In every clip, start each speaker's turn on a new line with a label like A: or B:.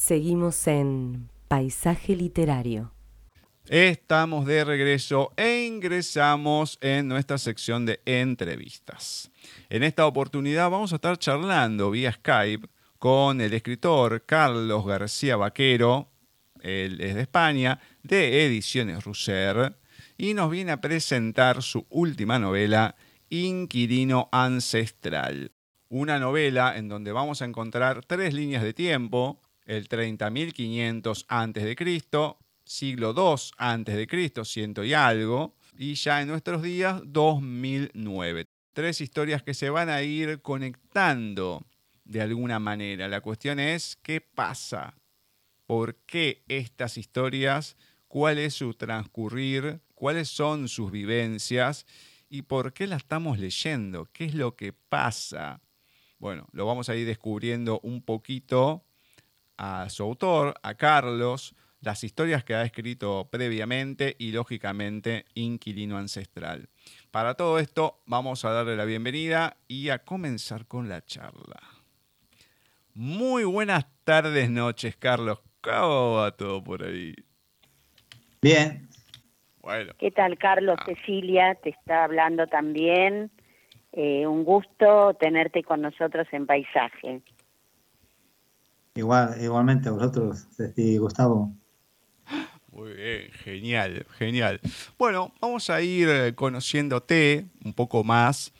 A: Seguimos en Paisaje Literario.
B: Estamos de regreso e ingresamos en nuestra sección de entrevistas. En esta oportunidad vamos a estar charlando vía Skype con el escritor Carlos García Vaquero, él es de España, de Ediciones Russer, y nos viene a presentar su última novela, Inquilino Ancestral. Una novela en donde vamos a encontrar tres líneas de tiempo, el 30.500 a.C., siglo II a.C., ciento y algo, y ya en nuestros días 2009. Tres historias que se van a ir conectando de alguna manera. La cuestión es qué pasa, por qué estas historias, cuál es su transcurrir, cuáles son sus vivencias y por qué las estamos leyendo, qué es lo que pasa. Bueno, lo vamos a ir descubriendo un poquito a su autor, a Carlos, las historias que ha escrito previamente y lógicamente Inquilino Ancestral. Para todo esto vamos a darle la bienvenida y a comenzar con la charla. Muy buenas tardes, noches, Carlos. ¿Cómo va todo por ahí?
C: Bien.
D: Bueno. ¿Qué tal, Carlos? Ah. Cecilia te está hablando también. Eh, un gusto tenerte con nosotros en Paisaje.
C: Igual, igualmente vosotros, Ceci Gustavo.
B: Muy bien, genial, genial. Bueno, vamos a ir eh, conociéndote un poco más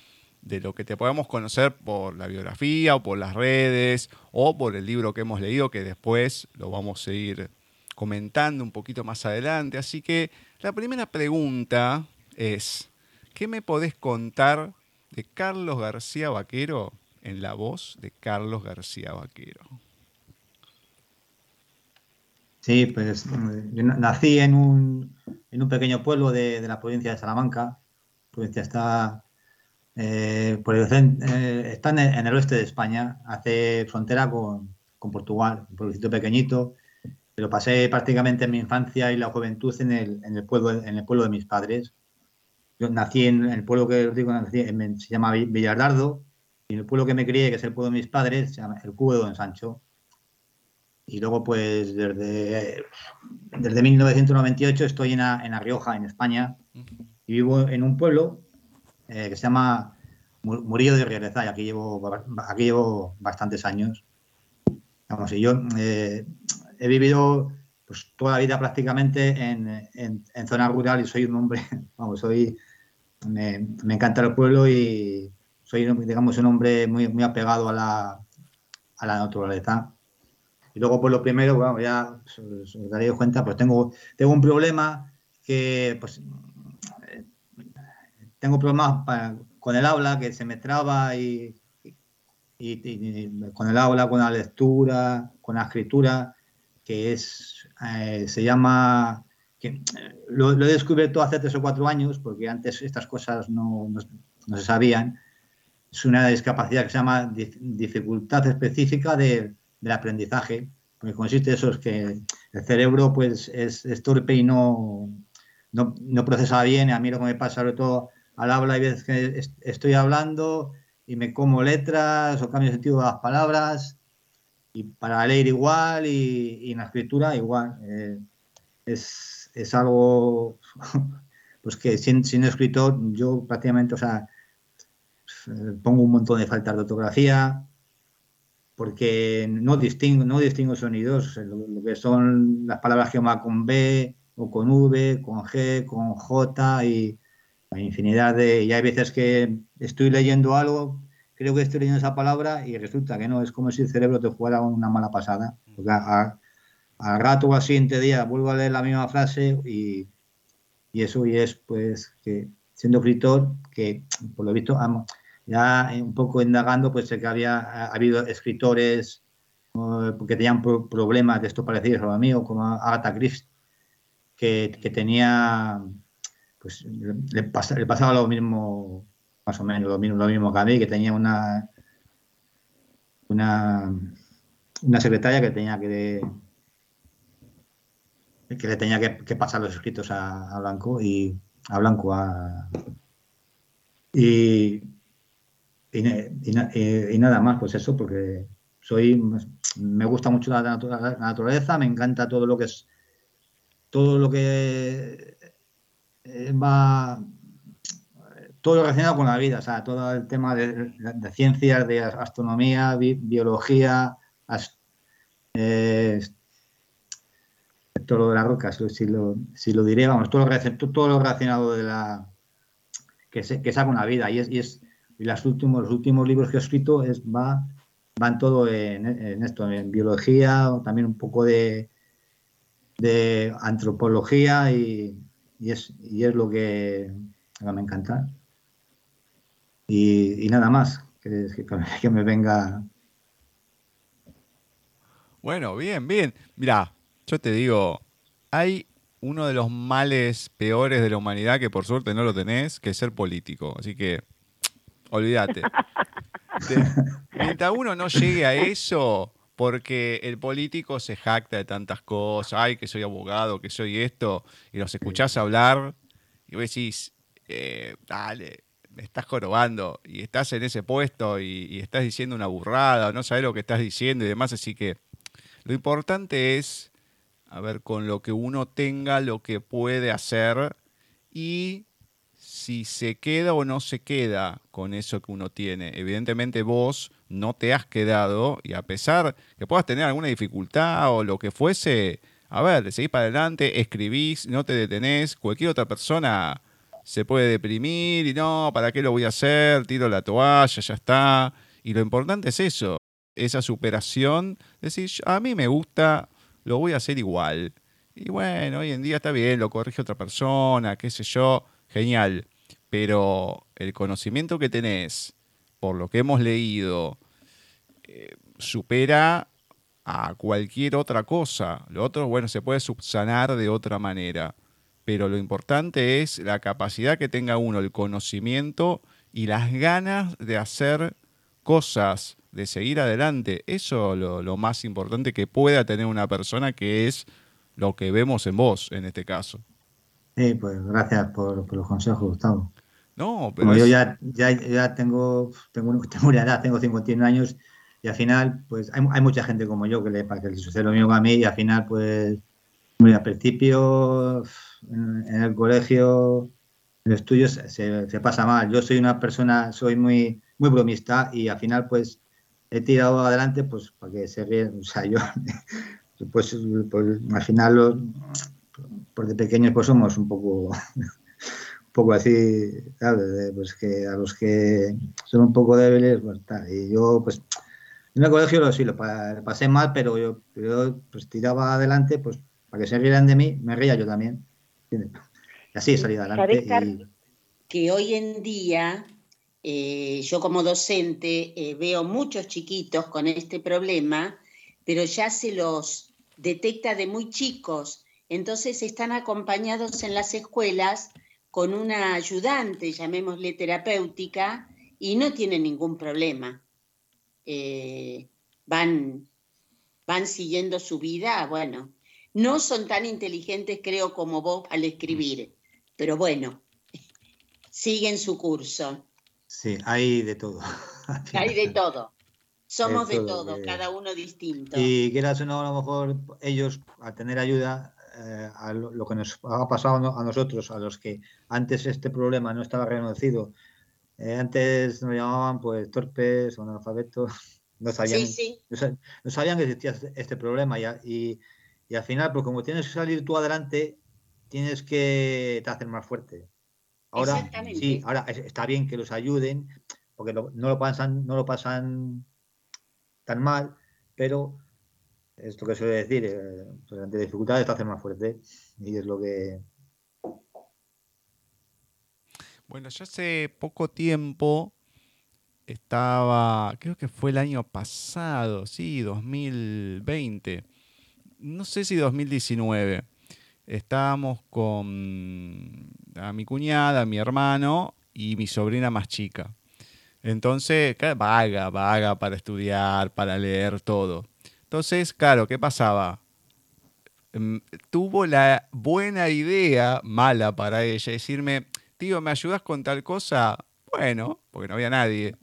B: de lo que te podemos conocer por la biografía o por las redes o por el libro que hemos leído, que después lo vamos a ir comentando un poquito más adelante. Así que la primera pregunta es, ¿qué me podés contar de Carlos García Vaquero en la voz de Carlos García Vaquero?
C: Sí, pues yo nací en un, en un pequeño pueblo de, la provincia de Salamanca. provincia está, eh, por el, eh, está en, el, oeste de España, hace frontera con, Portugal, un pueblecito pequeñito. Pero pasé prácticamente mi infancia y la juventud en el, en el, pueblo, en el pueblo de mis padres. Yo nací en el pueblo que os digo, se llama Villardardo, y en el pueblo que me crié, que es el pueblo de mis padres, se llama el Cubo de Don Sancho. Y luego, pues desde, desde 1998 estoy en La, en Rioja, en España, y vivo en un pueblo eh, que se llama Murillo de Riereza, y aquí llevo, aquí llevo bastantes años. Vamos, y yo eh, he vivido pues, toda la vida prácticamente en, en, zona rural y soy un hombre, vamos, soy, me, me, encanta el pueblo y soy, digamos, un hombre muy, muy apegado a la, a la naturaleza. Y luego, pues lo primero, bueno, ya os, daréis cuenta, pues tengo, tengo un problema que, pues, eh, tengo problemas con el habla, que se me traba y, con el habla, con la lectura, con la escritura, que es, eh, se llama, que lo, he descubierto hace tres o cuatro años, porque antes estas cosas no, no, se sabían. Es una discapacidad que se llama dificultad específica de, del aprendizaje, porque consiste eso, es que el cerebro pues es, torpe y no, no, procesa bien, a mí lo que me pasa sobre todo al habla hay veces que estoy hablando y me como letras o cambio el sentido de las palabras y para leer igual y, en la escritura igual. Eh, es, es, algo pues que sin, sin escritor yo prácticamente, o sea, pongo un montón de faltas de ortografía, porque no distingo, no distingo sonidos, lo, que son las palabras que van con B o con V, con G, con J y hay infinidad de... Y hay veces que estoy leyendo algo, creo que estoy leyendo esa palabra y resulta que no, es como si el cerebro te jugara una mala pasada. Porque al rato o al siguiente día vuelvo a leer la misma frase y, y eso y es pues que siendo escritor, que por lo visto amo, ya un poco indagando, pues sé que había ha habido escritores que tenían problemas de estos parecidos a lo mío, como Agatha Christie, que, que tenía, pues le, pasaba lo mismo, más o menos, lo mismo, lo mismo que a mí, que tenía una, una, una secretaria que tenía que que le tenía que, pasar los escritos a, a, Blanco y a Blanco a, y, y, nada más, pues eso, porque soy, me gusta mucho la, naturaleza, me encanta todo lo que es, todo lo que eh, va, todo lo relacionado con la vida, o sea, todo el tema de, ciencias, de astronomía, biología, eh, todo lo de las rocas, si lo, si lo diré, vamos, todo lo, todo lo relacionado de la que, se, que con la vida y es, y es y los últimos, los últimos libros que he escrito es, va, van todo en, esto, en biología, también un poco de, de antropología y, y, es, y es lo que, me encanta. Y, nada más, que, que, me venga.
B: Bueno, bien, bien. Mira, yo te digo, hay uno de los males peores de la humanidad que por suerte no lo tenés, que es ser político. Así que olvídate. Mientras uno no llegue a eso, porque el político se jacta de tantas cosas, ay, que soy abogado, que soy esto, y los escuchás hablar y vos decís, eh, dale, me estás jorobando y estás en ese puesto y, estás diciendo una burrada, no sabes lo que estás diciendo y demás, así que lo importante es, a ver, con lo que uno tenga, lo que puede hacer y si se queda o no se queda con eso que uno tiene. Evidentemente vos no te has quedado y a pesar que puedas tener alguna dificultad o lo que fuese, a ver, seguís para adelante, escribís, no te detenés, cualquier otra persona se puede deprimir y no, ¿para qué lo voy a hacer? Tiro la toalla, ya está. Y lo importante es eso, esa superación, decir, a mí me gusta, lo voy a hacer igual. Y bueno, hoy en día está bien, lo corrige otra persona, qué sé yo, genial. Pero el conocimiento que tenés, por lo que hemos leído, eh, supera a cualquier otra cosa. Lo otro, bueno, se puede subsanar de otra manera. Pero lo importante es la capacidad que tenga uno, el conocimiento y las ganas de hacer cosas, de seguir adelante. Eso es lo, más importante que pueda tener una persona, que es lo que vemos en vos en este caso.
C: Sí, pues gracias por los consejos, Gustavo.
B: No, pero.
C: Como yo ya, ya, ya tengo, tengo, tengo una edad, tengo 51 años y al final, pues hay, hay mucha gente como yo que le, para que le sucede lo mismo a mí y al final, pues, muy al principio, en, el colegio, en estudios, se, se, pasa mal. Yo soy una persona, soy muy, muy bromista y al final, pues, he tirado adelante, pues, para que se ríen. O sea, yo, pues, pues al final, los, por de pequeños, pues somos un poco poco así, pues que a los que son un poco débiles, pues tal. Y yo, pues, en el colegio lo, sí, lo, pasé mal, pero yo, yo pues, tiraba adelante, pues, para que se rieran de mí, me reía yo también. Y así salí adelante.
E: Que hoy en día, eh, yo como docente eh, veo muchos chiquitos con este problema, pero ya se los detecta de muy chicos. Entonces están acompañados en las escuelas con una ayudante, llamémosle terapéutica, y no tienen ningún problema. Eh, van, van siguiendo su vida, bueno, no son tan inteligentes creo como vos al escribir, pero bueno, siguen su curso.
C: Sí, hay de todo.
E: hay de todo. Somos de todo, eh. cada uno distinto.
C: Y quieras o no, a lo mejor ellos, al tener ayuda, eh, a lo, que nos ha pasado a nosotros, a los que antes este problema no estaba reconocido, eh, antes nos llamaban pues torpes o analfabetos, no sabían, No, sabían que existía este, este problema y, y, al final, pues como tienes que salir tú adelante, tienes que te hacer más fuerte. Ahora, sí, ahora está bien que los ayuden, porque no, lo pasan, no lo pasan tan mal, pero esto que suele decir, eh, pues ante dificultades te hace más fuerte y es lo que...
B: Bueno, yo hace poco tiempo estaba, creo que fue el año pasado, sí, 2020, no sé si 2019, estábamos con a mi cuñada, mi hermano y mi sobrina más chica. Entonces, vaga, vaga para estudiar, para leer todo. Entonces, claro, ¿qué pasaba? Em, tuvo la buena idea, mala para ella, decirme, tío, ¿me ayudas con tal cosa? Bueno, porque no había nadie.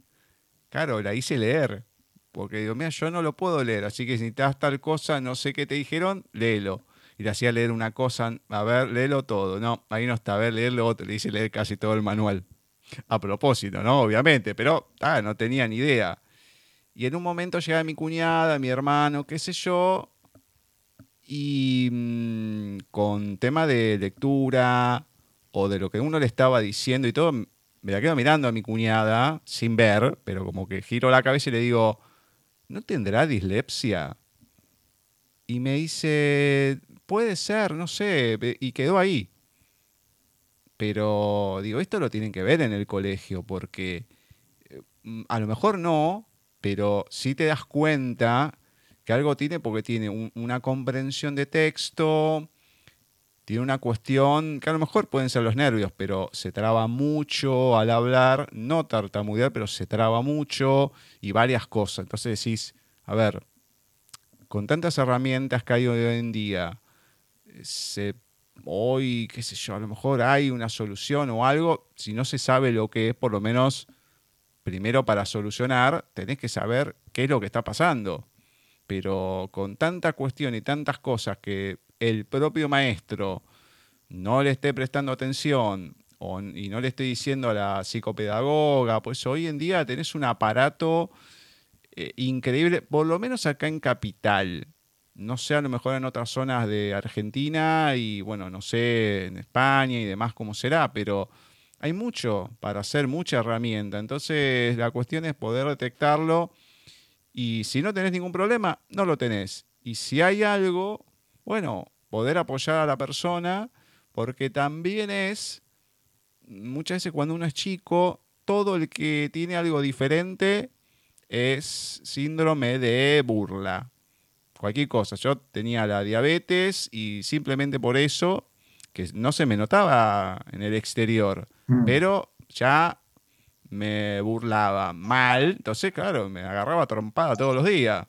B: Claro, la hice leer. porque digo, mira, yo no lo puedo leer, así que si necesitas tal cosa, no sé qué te dijeron, léelo. Y le hacía leer una cosa, a ver, léelo todo. No, ahí no está, a ver, leerlo otro. Le dice leer casi todo el manual. A propósito, ¿no? Obviamente, pero ah, no tenía ni idea. Y en un momento llega mi cuñada, mi hermano, qué sé yo, y mm, con tema de lectura o de lo que uno le estaba diciendo y todo, me la quedo mirando a mi cuñada sin ver, pero como que giro la cabeza y le digo, ¿no tendrá dislexia? Y me dice, puede ser, no sé, y quedó ahí. Pero digo, esto lo tienen que ver en el colegio, porque eh, mm, a lo mejor no, pero sí te das cuenta que algo tiene porque tiene una comprensión de texto, tiene una cuestión que a lo mejor pueden ser los nervios, pero se traba mucho al hablar, no tartamudear, pero se traba mucho y varias cosas. Entonces decís, a ver, con tantas herramientas que hay hoy en día, hoy, qué sé yo, a lo mejor hay una solución o algo, si no se sabe lo que es, por lo menos, primero para solucionar, tenés que saber qué es lo que está pasando pero con tanta cuestión y tantas cosas que el propio maestro no le esté prestando atención y no le esté diciendo a la psicopedagoga, pues hoy en día tenés un aparato eh, increíble, por lo menos acá en Capital. No sé, a lo mejor en otras zonas de Argentina y bueno, no sé, en España y demás cómo será, pero hay mucho para hacer, mucha herramienta. Entonces la cuestión es poder detectarlo y si no tenés ningún problema, no lo tenés. Y si hay algo, bueno, poder apoyar a la persona, porque también es, muchas veces cuando uno es chico, todo el que tiene algo diferente es síndrome de burla. Cualquier cosa. Yo tenía la diabetes y simplemente por eso, que no se me notaba en el exterior, mm. pero ya me burlaba mal, entonces, claro, me agarraba trompada todos los días.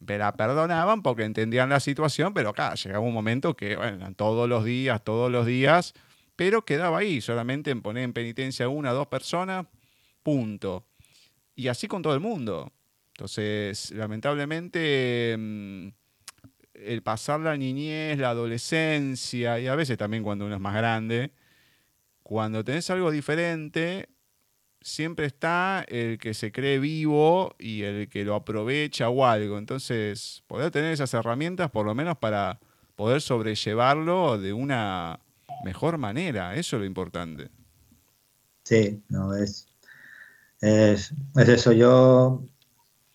B: Me la perdonaban porque entendían la situación, pero acá llegaba un momento que, bueno, todos los días, todos los días, pero quedaba ahí, solamente en poner en penitencia una o dos personas, punto. Y así con todo el mundo. Entonces, lamentablemente, mm, el pasar la niñez, la adolescencia, y a veces también cuando uno es más grande, cuando tenés algo diferente, siempre está el que se cree vivo y el que lo aprovecha o algo. Entonces, poder tener esas herramientas por lo menos para poder sobrellevarlo de una mejor manera, eso es lo importante.
C: Sí, no, es, es, eso. Yo,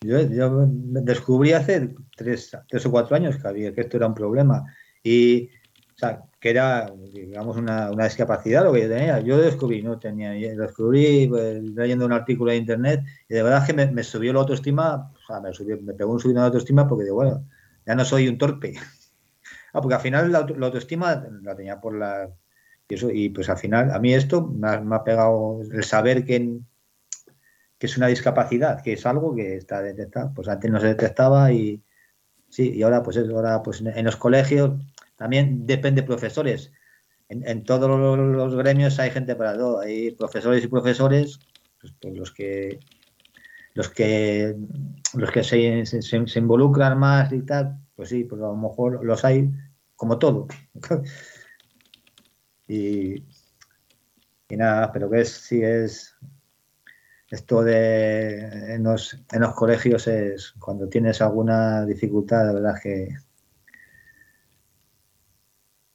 C: yo, yo, descubrí hace tres, tres o cuatro años que, había, que esto era un problema. Y o sea, que era, digamos, una, una, discapacidad lo que yo tenía. Yo descubrí, no tenía, descubrí pues, leyendo un artículo de internet y de verdad que me, subió la autoestima, o sea, me, subió, me pegó un subido de autoestima porque digo, bueno, ya no soy un torpe. ah, porque al final la, autoestima la tenía por la... Y, eso, y pues al final, a mí esto me ha, me ha pegado el saber que, que es una discapacidad, que es algo que está detectado. Pues antes no se detectaba y sí, y ahora pues ahora pues en los colegios también depende de profesores. En, todos los gremios hay gente para todo. Hay profesores y profesores, pues, pues los que los que los que se, se, involucran más y tal, pues sí, pues a lo mejor los hay como todo. y, y nada, pero que es sí es esto de en los, en los colegios es cuando tienes alguna dificultad, la verdad que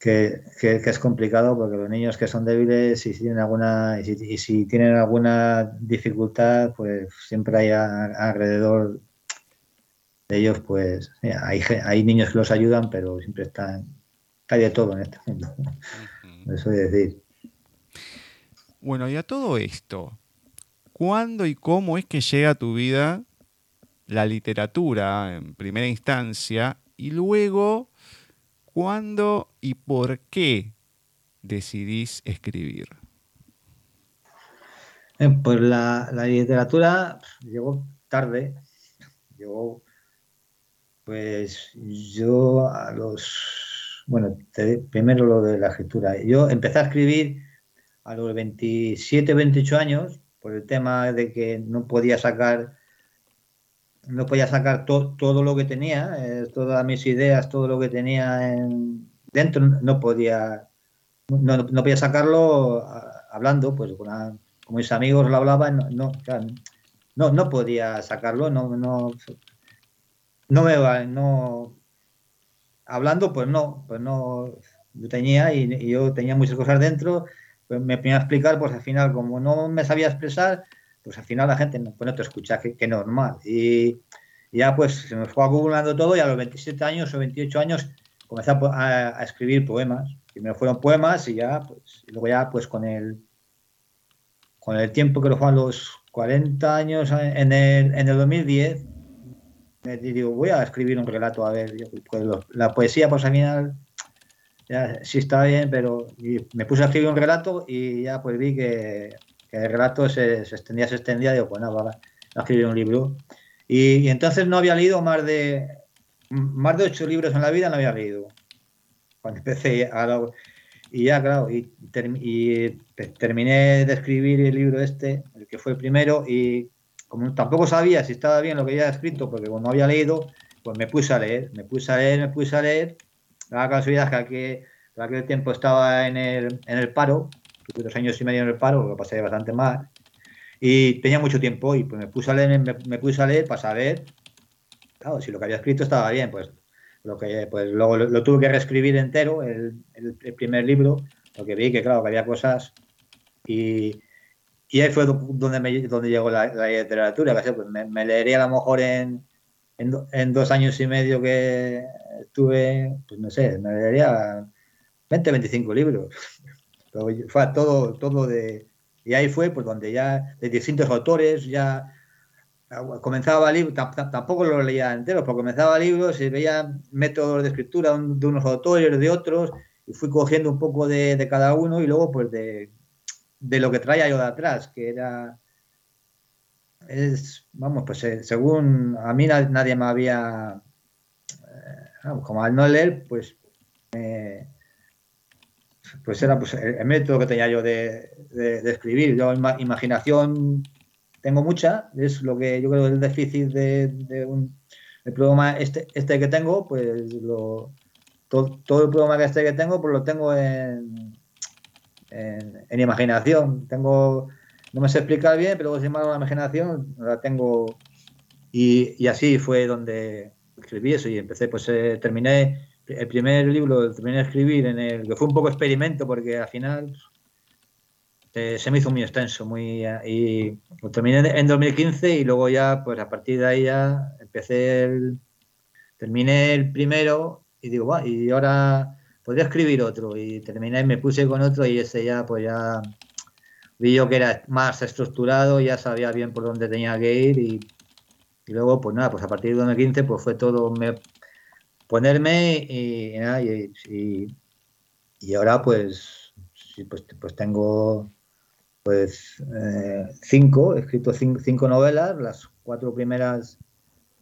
C: que, es complicado porque los niños que son débiles y si tienen alguna y si, tienen alguna dificultad pues siempre hay alrededor de ellos pues hay, hay niños que los ayudan pero siempre están hay de todo en este mundo. Eso es decir.
B: Bueno y a todo esto ¿cuándo y cómo es que llega a tu vida la literatura en primera instancia y luego ¿Cuándo y por qué decidís escribir?
C: Eh, pues la, literatura llegó tarde. Llegó, pues yo a los. Bueno, primero lo de la escritura. Yo empecé a escribir a los 27, 28 años por el tema de que no podía sacar no podía sacar todo lo que tenía, eh, todas mis ideas, todo lo que tenía en, dentro, no podía, no, no podía sacarlo hablando, pues con, mis amigos lo hablaban, no, no, no, podía sacarlo, no, no, no me no, hablando, pues no, pues no, yo tenía y, yo tenía muchas cosas dentro, pues me ponía a explicar, pues al final, como no me sabía expresar, pues al final la gente no, pues no te escucha, que, normal. Y, ya pues se me fue acumulando todo y a los 27 años o 28 años comencé a, escribir poemas. Primero fueron poemas y ya, pues, luego ya pues con el, con el tiempo que lo fue a los 40 años en el, en el 2010, me digo, voy a escribir un relato, a ver, pues, la poesía pues al final ya, sí está bien, pero me puse a escribir un relato y ya pues vi que que el relato se, extendía, se extendía, digo, pues nada, a escribir un libro. Y, entonces no había leído más de, más de ocho libros en la vida, no había leído. Cuando empecé a... Y ya, claro, y, terminé de escribir el libro este, el que fue primero, y como tampoco sabía si estaba bien lo que había escrito, porque no había leído, pues me puse a leer, me puse a leer, me puse a leer. La casualidad que aquel, aquel tiempo estaba en el, en el paro tuve dos años y medio en el paro, lo pasé bastante mal. Y tenía mucho tiempo y pues me puse a leer, me, puse a leer para saber, claro, si lo que había escrito estaba bien, pues lo que pues luego lo, tuve que reescribir entero, el, el, primer libro, porque vi que claro, que había cosas y, y ahí fue donde, me, donde llegó la, literatura, que pues me, leería a lo mejor en, en, en, dos años y medio que estuve, pues no sé, me leería 20, 25 libros fue todo, todo de... Y ahí fue pues donde ya de distintos autores ya comenzaba libros, tampoco lo leía entero, pero comenzaba libros y veía métodos de escritura de unos autores, de otros, y fui cogiendo un poco de, cada uno y luego pues de, de, lo que traía yo de atrás, que era, es, vamos, pues eh, según a mí nadie me había, eh, como al no leer, pues me pues era pues, el método que tenía yo de, escribir. Yo imaginación tengo mucha, es lo que yo creo el déficit de, un, el problema este, este que tengo, pues lo, todo, el problema que este que tengo, pues lo tengo en, en, imaginación. Tengo, no me sé explicar bien, pero sin embargo la imaginación la tengo y, y, así fue donde escribí eso y empecé, pues eh, terminé el primer libro lo terminé de escribir en el que fue un poco experimento porque al final eh, se me hizo muy extenso muy y lo terminé en 2015 y luego ya pues a partir de ahí ya empecé el, terminé el primero y digo va y ahora podría escribir otro y terminé me puse con otro y ese ya pues ya vi yo que era más estructurado ya sabía bien por dónde tenía que ir y, y luego pues nada pues a partir de 2015 pues fue todo me ponerme y, y, y, ahora pues, pues, pues tengo pues eh, cinco, he escrito cinco, novelas, las cuatro primeras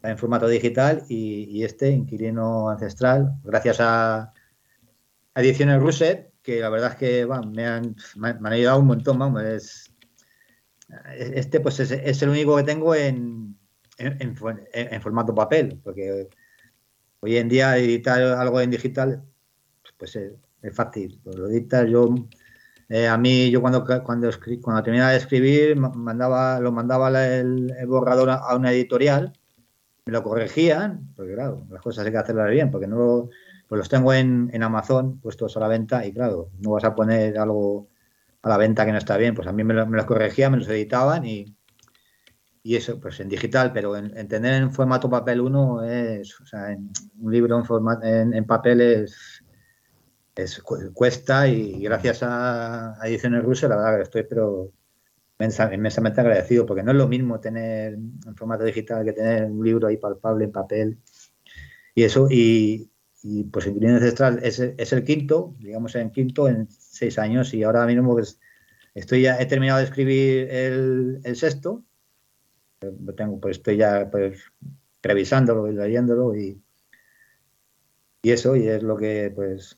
C: en formato digital y, este, Inquilino Ancestral, gracias a, Ediciones Ruset, que la verdad es que me, han, me, han, ayudado un montón, vamos, es, este pues es, el único que tengo en, en, en formato papel, porque Hoy en día editar algo en digital, pues es, fácil. Pues lo editas yo, eh, a mí yo cuando cuando terminaba de escribir mandaba lo mandaba el, borrador a una editorial, me lo corregían, porque claro, las cosas hay que hacerlas bien, porque no pues los tengo en, en Amazon puestos a la venta y claro, no vas a poner algo a la venta que no está bien, pues a mí me, me los corregían, me los editaban y, y eso, pues en digital, pero en, tener en formato papel uno es, o sea, en, un libro en, formato, en, papel es, cuesta y gracias a, Ediciones Rusas, la verdad que estoy pero inmensamente agradecido, porque no es lo mismo tener en formato digital que tener un libro ahí palpable en papel. Y eso, y, y pues en Ancestral es, es el quinto, digamos en quinto en seis años, y ahora mismo pues estoy ya, he terminado de escribir el, el sexto, tengo, pues estoy ya pues revisándolo y leyéndolo y, y eso, y es lo que pues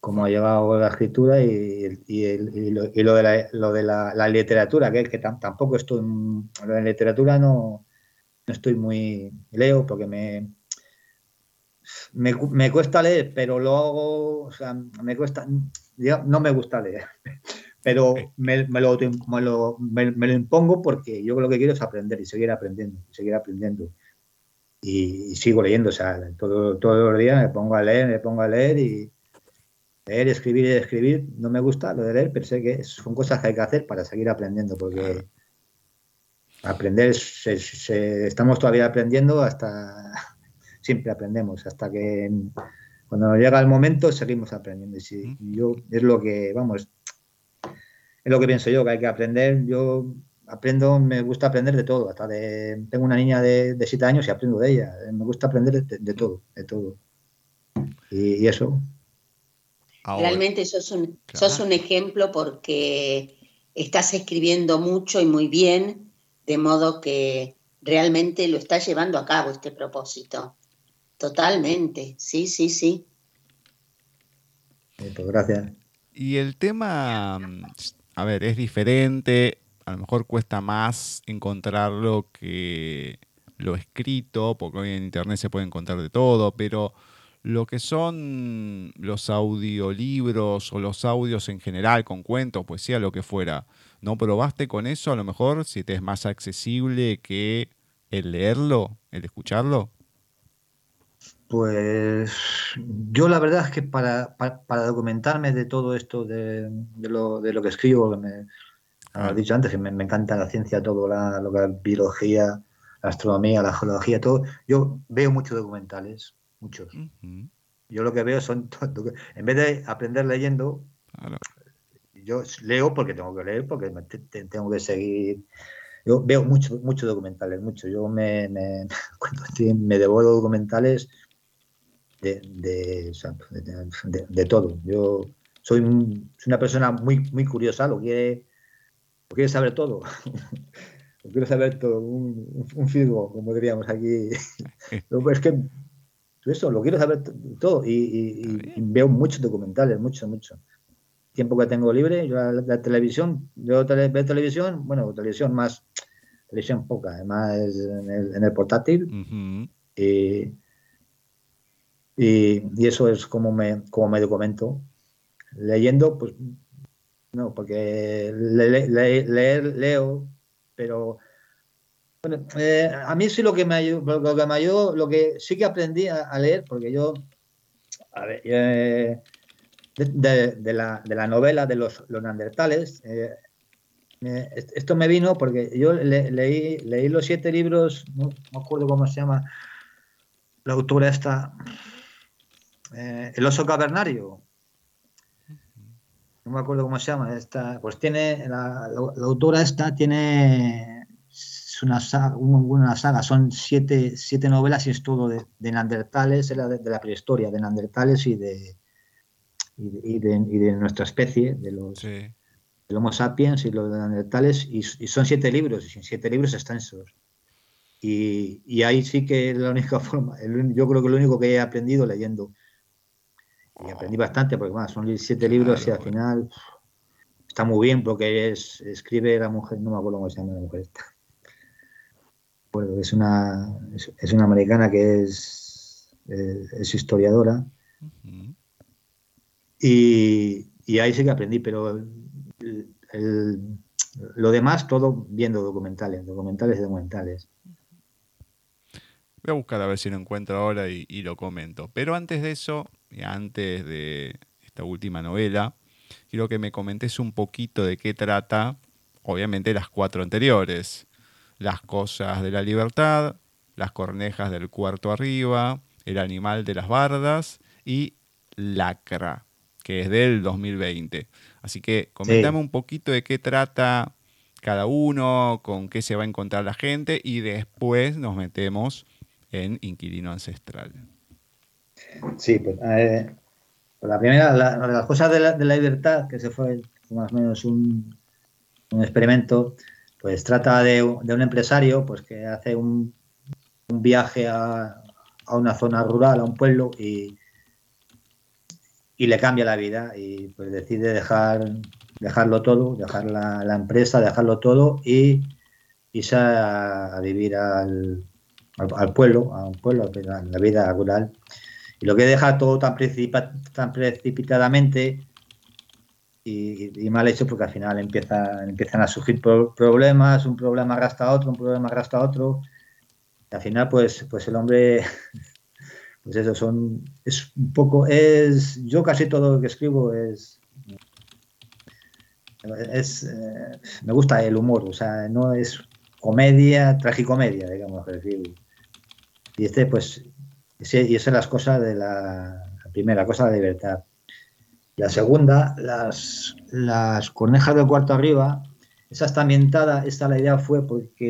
C: como ha llevado la escritura y, y, lo, de, la, lo de la, literatura, que es que tampoco estoy en la literatura no no estoy muy... Leo porque me, me, cuesta leer, pero luego, o sea, me cuesta, no me gusta leer, pero me, lo, me, lo, impongo porque yo lo que quiero es aprender y seguir aprendiendo, seguir aprendiendo. Y, sigo leyendo, o sea, todo, todos los días me pongo a leer, me pongo a leer y leer, escribir y escribir. No me gusta lo de leer, pero sé que son cosas que hay que hacer para seguir aprendiendo, porque aprender, estamos todavía aprendiendo hasta, siempre aprendemos, hasta que cuando nos llega el momento seguimos aprendiendo. Y si, yo, es lo que, vamos, es lo que pienso yo, que hay que aprender. Yo aprendo, me gusta aprender de todo, hasta de, tengo una niña de, de siete años y aprendo de ella, me gusta aprender de, todo, de todo. Y, eso.
E: Realmente sos un, sos un ejemplo porque estás escribiendo mucho y muy bien, de modo que realmente lo estás llevando a cabo este propósito. Totalmente, sí, sí, sí.
C: Pues gracias.
B: Y el tema, a ver, es diferente, a lo mejor cuesta más encontrarlo que lo escrito, porque hoy en internet se puede encontrar de todo, pero lo que son los audiolibros o los audios en general, con cuentos, poesía, lo que fuera, ¿no probaste con eso? A lo mejor si te es más accesible que el leerlo, el escucharlo.
C: Pues yo la verdad es que para, documentarme de todo esto, de, lo, que escribo, me, he dicho antes que me, encanta la ciencia, todo la, lo que es biología, la astronomía, la geología, todo, yo veo muchos documentales, muchos. Yo lo que veo son, en vez de aprender leyendo, yo leo porque tengo que leer, porque tengo que seguir. Yo veo muchos muchos documentales, muchos. Yo me, me, cuando me devoro documentales de, de, de, todo. Yo soy, una persona muy, muy curiosa, lo quiere, lo quiere saber todo. lo quiero saber todo, un, un figo, como diríamos aquí. es que eso, lo quiero saber todo y, veo muchos documentales, mucho, mucho. Tiempo que tengo libre, yo la, televisión, yo veo televisión, bueno, televisión más, televisión poca, además en el, en el portátil. y, y, eso es como me, como me documento. Leyendo, pues no, porque leer, leo, pero bueno, eh, a mí sí lo que me ayudó, lo que me ayudó, lo que sí que aprendí a, leer, porque yo, a ver, eh, de, la, de, la, novela de los, los neandertales, eh, esto me vino porque yo leí, leí los siete libros, no me acuerdo cómo se llama la autora esta, eh, el oso cavernario. No me acuerdo cómo se llama. Esta, pues tiene, la, autora esta tiene una saga, una saga, son siete, siete novelas y es todo de, de Neandertales, de, la prehistoria, de Neandertales y de, y de, nuestra especie, de los Homo sapiens y los Neandertales, y, son siete libros, y siete libros extensos. Y, y, ahí sí que es la única forma, yo creo que lo único que he aprendido leyendo y aprendí bastante porque bueno, son siete libros y al final está muy bien porque es, escribe la mujer, no me acuerdo cómo se llama la mujer esta. Bueno, es una, es, una americana que es, eh, es historiadora. y, y, ahí sí que aprendí, pero lo demás todo viendo documentales, documentales y documentales.
B: Voy a buscar a ver si lo encuentro ahora y, y lo comento. Pero antes de eso, antes de esta última novela, quiero que me comentes un poquito de qué trata, obviamente, las cuatro anteriores. Las cosas de la libertad, las cornejas del cuarto arriba, el animal de las bardas y Lacra, que es del 2020. Así que comentame un poquito de qué trata cada uno, con qué se va a encontrar la gente y después nos metemos en Inquilino Ancestral.
C: Sí, pues, pues la primera, de las cosas de la, libertad, que se fue más o menos un, experimento, pues trata de, un empresario pues que hace un, viaje a, una zona rural, a un pueblo y, y le cambia la vida y pues decide dejar dejarlo todo, dejar la, empresa, dejarlo todo y irse a, vivir al, al, pueblo, a un pueblo, a la vida rural. Y lo que deja todo tan, tan precipitadamente y, mal hecho porque al final empieza, empiezan a surgir problemas, un problema arrastra otro, un problema arrastra otro. Al final, pues, pues el hombre, pues eso, son, es un poco, es, yo casi todo lo que escribo es, es, eh, me gusta el humor, o sea, no es comedia, tragicomedia, digamos, decir. Y este, pues, y esa es las cosas de la, primera cosa, de libertad. La segunda, las, las cornejas del cuarto arriba, esa está ambientada, esta la idea fue porque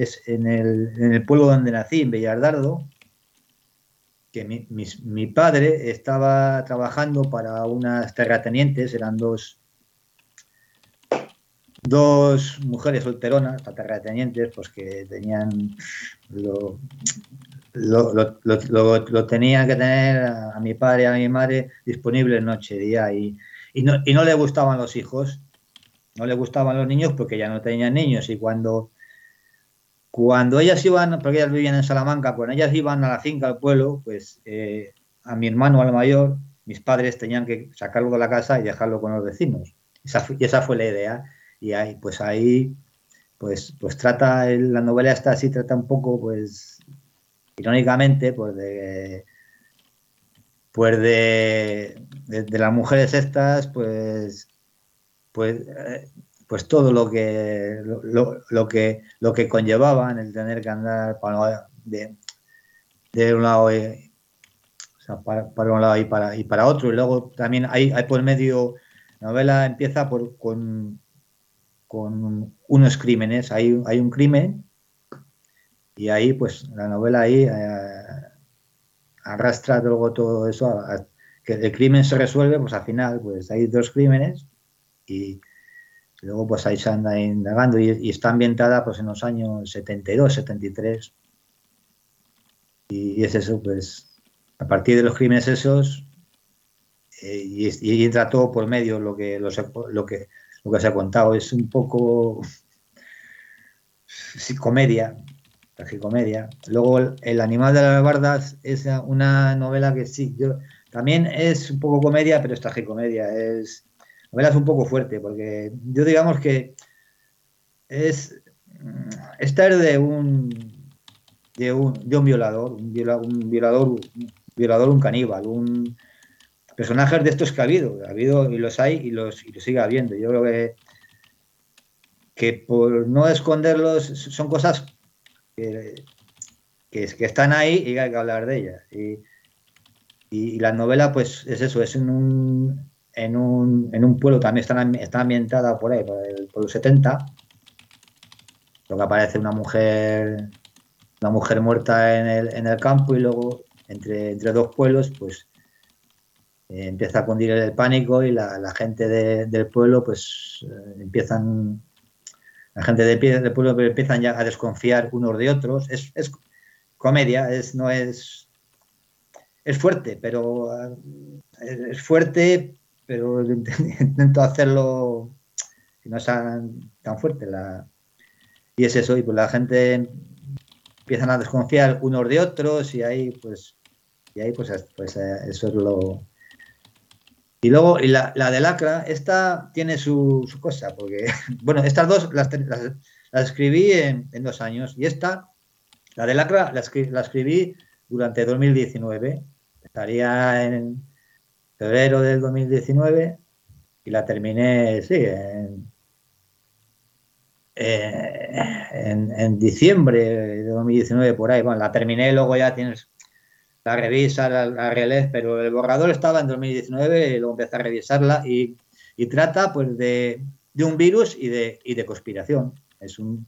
C: es en el, en el pueblo donde nací, en Bellardardo, que mi, mi, padre estaba trabajando para unas terratenientes, eran dos, dos mujeres solteronas, terratenientes, pues que tenían lo, lo, lo, lo, tenía que tener a, mi padre y a mi madre disponible noche, día, y, y, no, y no le gustaban los hijos, no le gustaban los niños porque ya no tenían niños, y cuando, cuando ellas iban, porque ellas vivían en Salamanca, cuando ellas iban a la finca al pueblo, pues eh, a mi hermano, al mayor, mis padres tenían que sacarlo de la casa y dejarlo con los vecinos. Esa, y esa fue la idea. Y ahí, pues ahí, pues, pues trata, la novela está así, trata un poco, pues, irónicamente, pues de, pues de, de, las mujeres estas, pues, pues, eh, pues todo lo que, lo, lo, que, lo que conllevaban el tener que andar para, de, de un lado y, para, para, un lado y para, y para otro. Y luego también hay, hay por medio, la novela empieza por, con, con unos crímenes. Hay, hay un crimen y ahí, pues, la novela ahí eh, arrastra luego todo eso, que el crimen se resuelve, pues al final, pues hay dos crímenes y luego pues ahí se anda indagando. Y, está ambientada pues en los años 72, 73 y, es eso, pues a partir de los crímenes esos eh, y, entra todo por medio lo que, lo, lo, que, lo que se ha contado, es un poco comedia, tragicomedia. Luego El animal de las bardas es una novela que sí, yo también es un poco comedia, pero es tragicomedia, es novela un poco fuerte porque yo digamos que es esta es de un de un, de un violador, un, violador, un violador, un violador, un caníbal, un personajes de estos que ha habido, ha habido y los hay y los, y los sigue habiendo. Yo creo que que por no esconderlos son cosas que, que, están ahí y hay que hablar de ellas. Y, la novela, pues es eso, es en un, en un, en un pueblo, también está, está ambientada por ahí, por, el, por los 70, lo que aparece una mujer, una mujer muerta en el, en el campo y luego entre, entre dos pueblos, pues eh, empieza a cundir el pánico y la, gente de, del pueblo, pues eh, empiezan la gente de pie del pueblo empiezan ya a desconfiar unos de otros. Es, es comedia, es, no es. Es fuerte, pero. Es fuerte, pero intento hacerlo que no sea tan fuerte. La, y es eso, y pues la gente empiezan a desconfiar unos de otros y ahí pues y ahí pues, pues eh, eso es lo, y luego, y la, la de Lacra, esta tiene su, cosa, porque, bueno, estas dos las, las, escribí en, dos años, y esta, la de Lacra, la, escribí durante 2019, estaría en febrero del 2019, y la terminé, sí, en, en, en, diciembre de 2019, por ahí, bueno, la terminé, luego ya tienes la revisa, la, la pero el borrador estaba en 2019 y luego empecé a revisarla y, trata pues de, un virus y de, y de conspiración. Es un...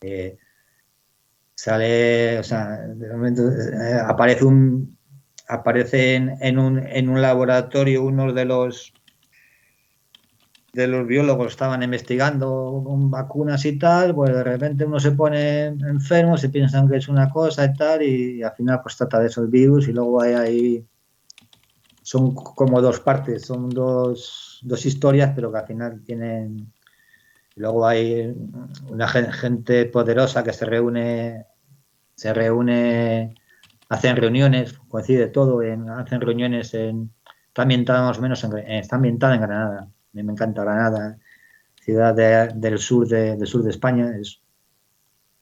C: Eh, sale, o sea, de momento, eh, aparece un... Aparece en, en, un, en un laboratorio uno de los de los biólogos estaban investigando vacunas y tal, pues de repente uno se pone enfermo, se piensan que es una cosa y tal, y, al final pues trata de esos virus y luego hay ahí, son como dos partes, son dos, dos historias, pero que al final tienen, luego hay una gente poderosa que se reúne se reúne, hacen reuniones, coincide todo, en, hacen reuniones en, está ambientada más o menos, en, está ambientada en Granada, me encanta Granada, ciudad del, sur de, del sur de España, es,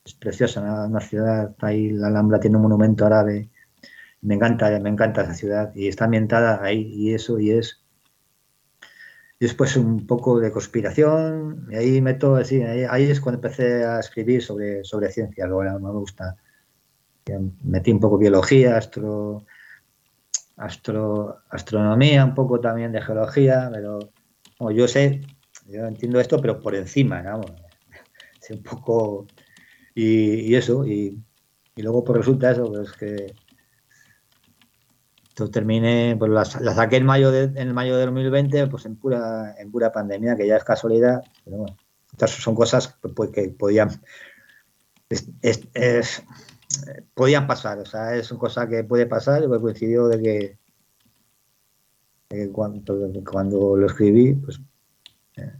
C: es preciosa, una ciudad, ahí la Alhambra tiene un monumento árabe, me encanta, me encanta esa ciudad y está ambientada ahí y eso y es después un poco de conspiración y ahí meto así ahí, es cuando empecé a escribir sobre sobre ciencia luego me gusta metí un poco biología astro astro astronomía un poco también de geología pero yo sé yo entiendo esto pero por encima ¿no? sé un poco y, eso y, luego pues resulta eso pues que terminé, pues la, saqué en mayo de, en mayo de 2020, pues en pura, en pura pandemia, que ya es casualidad, pero bueno, estas son cosas pues, que podían, podían pasar, o sea, es una cosa que puede pasar, pues coincidió de que, cuando, cuando, lo escribí, pues eh,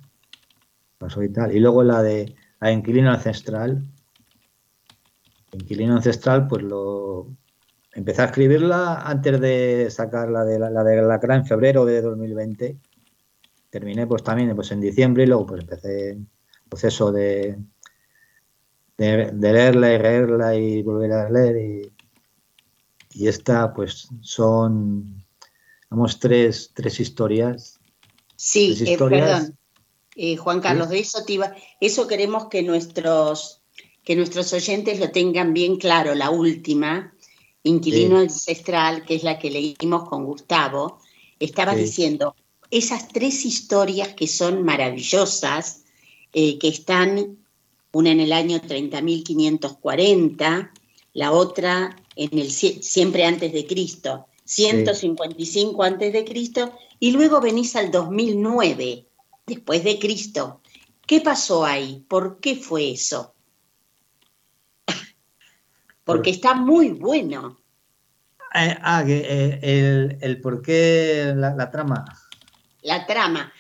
C: pasó y tal. Y luego la de la inquilino ancestral, inquilino ancestral, pues lo empecé a escribirla antes de sacar la de la, de la en febrero de 2020. Terminé pues también pues en diciembre y luego pues empecé el proceso de, de, leerla y leerla y volver a leer y, y esta pues son vamos tres, tres historias.
E: Sí, eh, perdón. Eh, Juan Carlos, de eso te iba, eso queremos que nuestros que nuestros oyentes lo tengan bien claro, la última, Inquilino Ancestral, que es la que leímos con Gustavo, estaba diciendo esas tres historias que son maravillosas, eh, que están una en el año 30.540, la otra en el siempre antes de Cristo, 155 antes de Cristo, y luego venís al 2009, después de Cristo. ¿Qué pasó ahí? ¿Por qué fue eso? porque está muy bueno.
C: Eh, ah, eh, el, el, por qué la, trama.
E: La trama.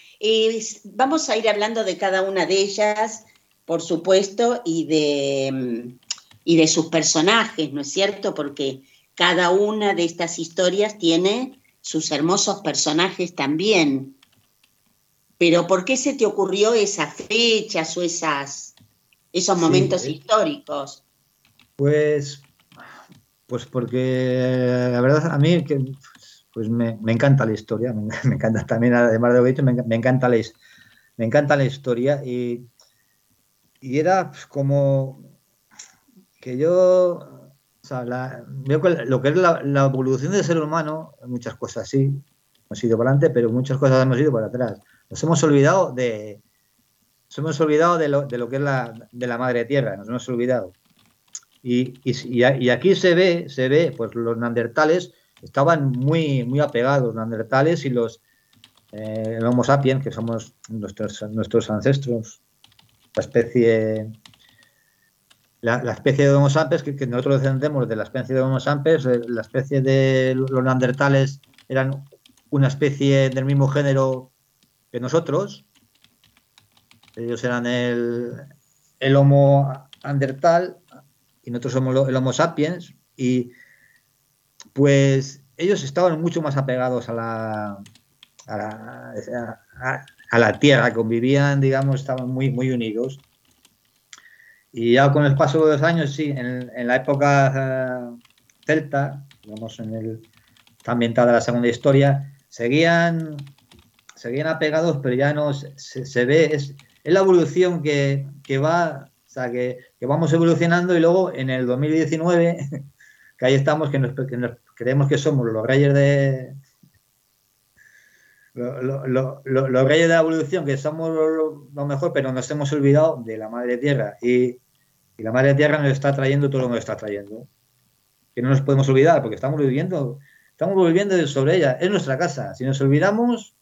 E: vamos a ir hablando de cada una de ellas, por supuesto, y de, y de sus personajes, ¿no es cierto? Porque cada una de estas historias tiene sus hermosos personajes también. Pero ¿por qué se te ocurrió esas fechas o esas, esos momentos históricos?
C: Pues, pues porque la verdad a mí que pues me, encanta la historia, me, encanta también además de lo me, me encanta la, me encanta la historia y, y era pues, como que yo lo que es la, evolución del ser humano, muchas cosas sí, hemos ido para adelante, pero muchas cosas hemos ido para atrás. Nos hemos olvidado de, nos hemos olvidado de lo, de lo que es la, de la madre tierra, nos hemos olvidado. Y, y, aquí se ve, se ve, pues los neandertales estaban muy, muy apegados, los neandertales y los eh, Homo sapiens, que somos nuestros, nuestros ancestros, la especie, la, especie de Homo sapiens, que, nosotros descendemos de la especie de Homo sapiens, eh, la especie de los neandertales eran una especie del mismo género que nosotros, ellos eran el, el Homo neandertal y nosotros somos el Homo sapiens, y pues ellos estaban mucho más apegados a la, a la, tierra, convivían, digamos, estaban muy, muy unidos. Y ya con el paso de los años, sí, en, la época eh, celta, digamos, en el, está ambientada la segunda historia, seguían, seguían apegados, pero ya no se, ve, es, es, la evolución que, que va o sea, que, vamos evolucionando y luego en el 2019, que ahí estamos, que nos, creemos que somos los reyes de... los reyes de la evolución, que somos lo, mejor, pero nos hemos olvidado de la madre tierra. Y, la madre tierra nos está trayendo todo lo que nos está trayendo. Que no nos podemos olvidar, porque estamos viviendo, estamos viviendo sobre ella. Es nuestra casa. Si nos olvidamos,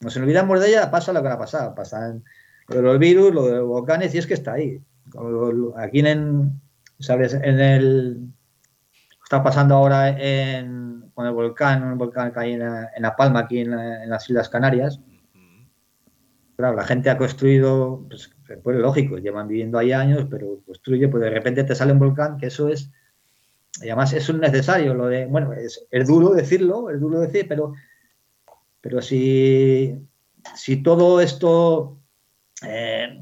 C: nos olvidamos de ella, pasa lo que ha pasado. Pasan lo los virus, lo de los volcanes, y es que está ahí. Aquí en, ¿sabes? En el, está pasando ahora en, con el volcán, un volcán que hay en, La Palma, aquí en, las Islas Canarias. Claro, la gente ha construido, pues, pues lógico, llevan viviendo ahí años, pero construye, pues de repente te sale un volcán, que eso es, y además es un necesario, lo de, bueno, es, duro decirlo, es duro decir, pero, pero si, si todo esto, eh,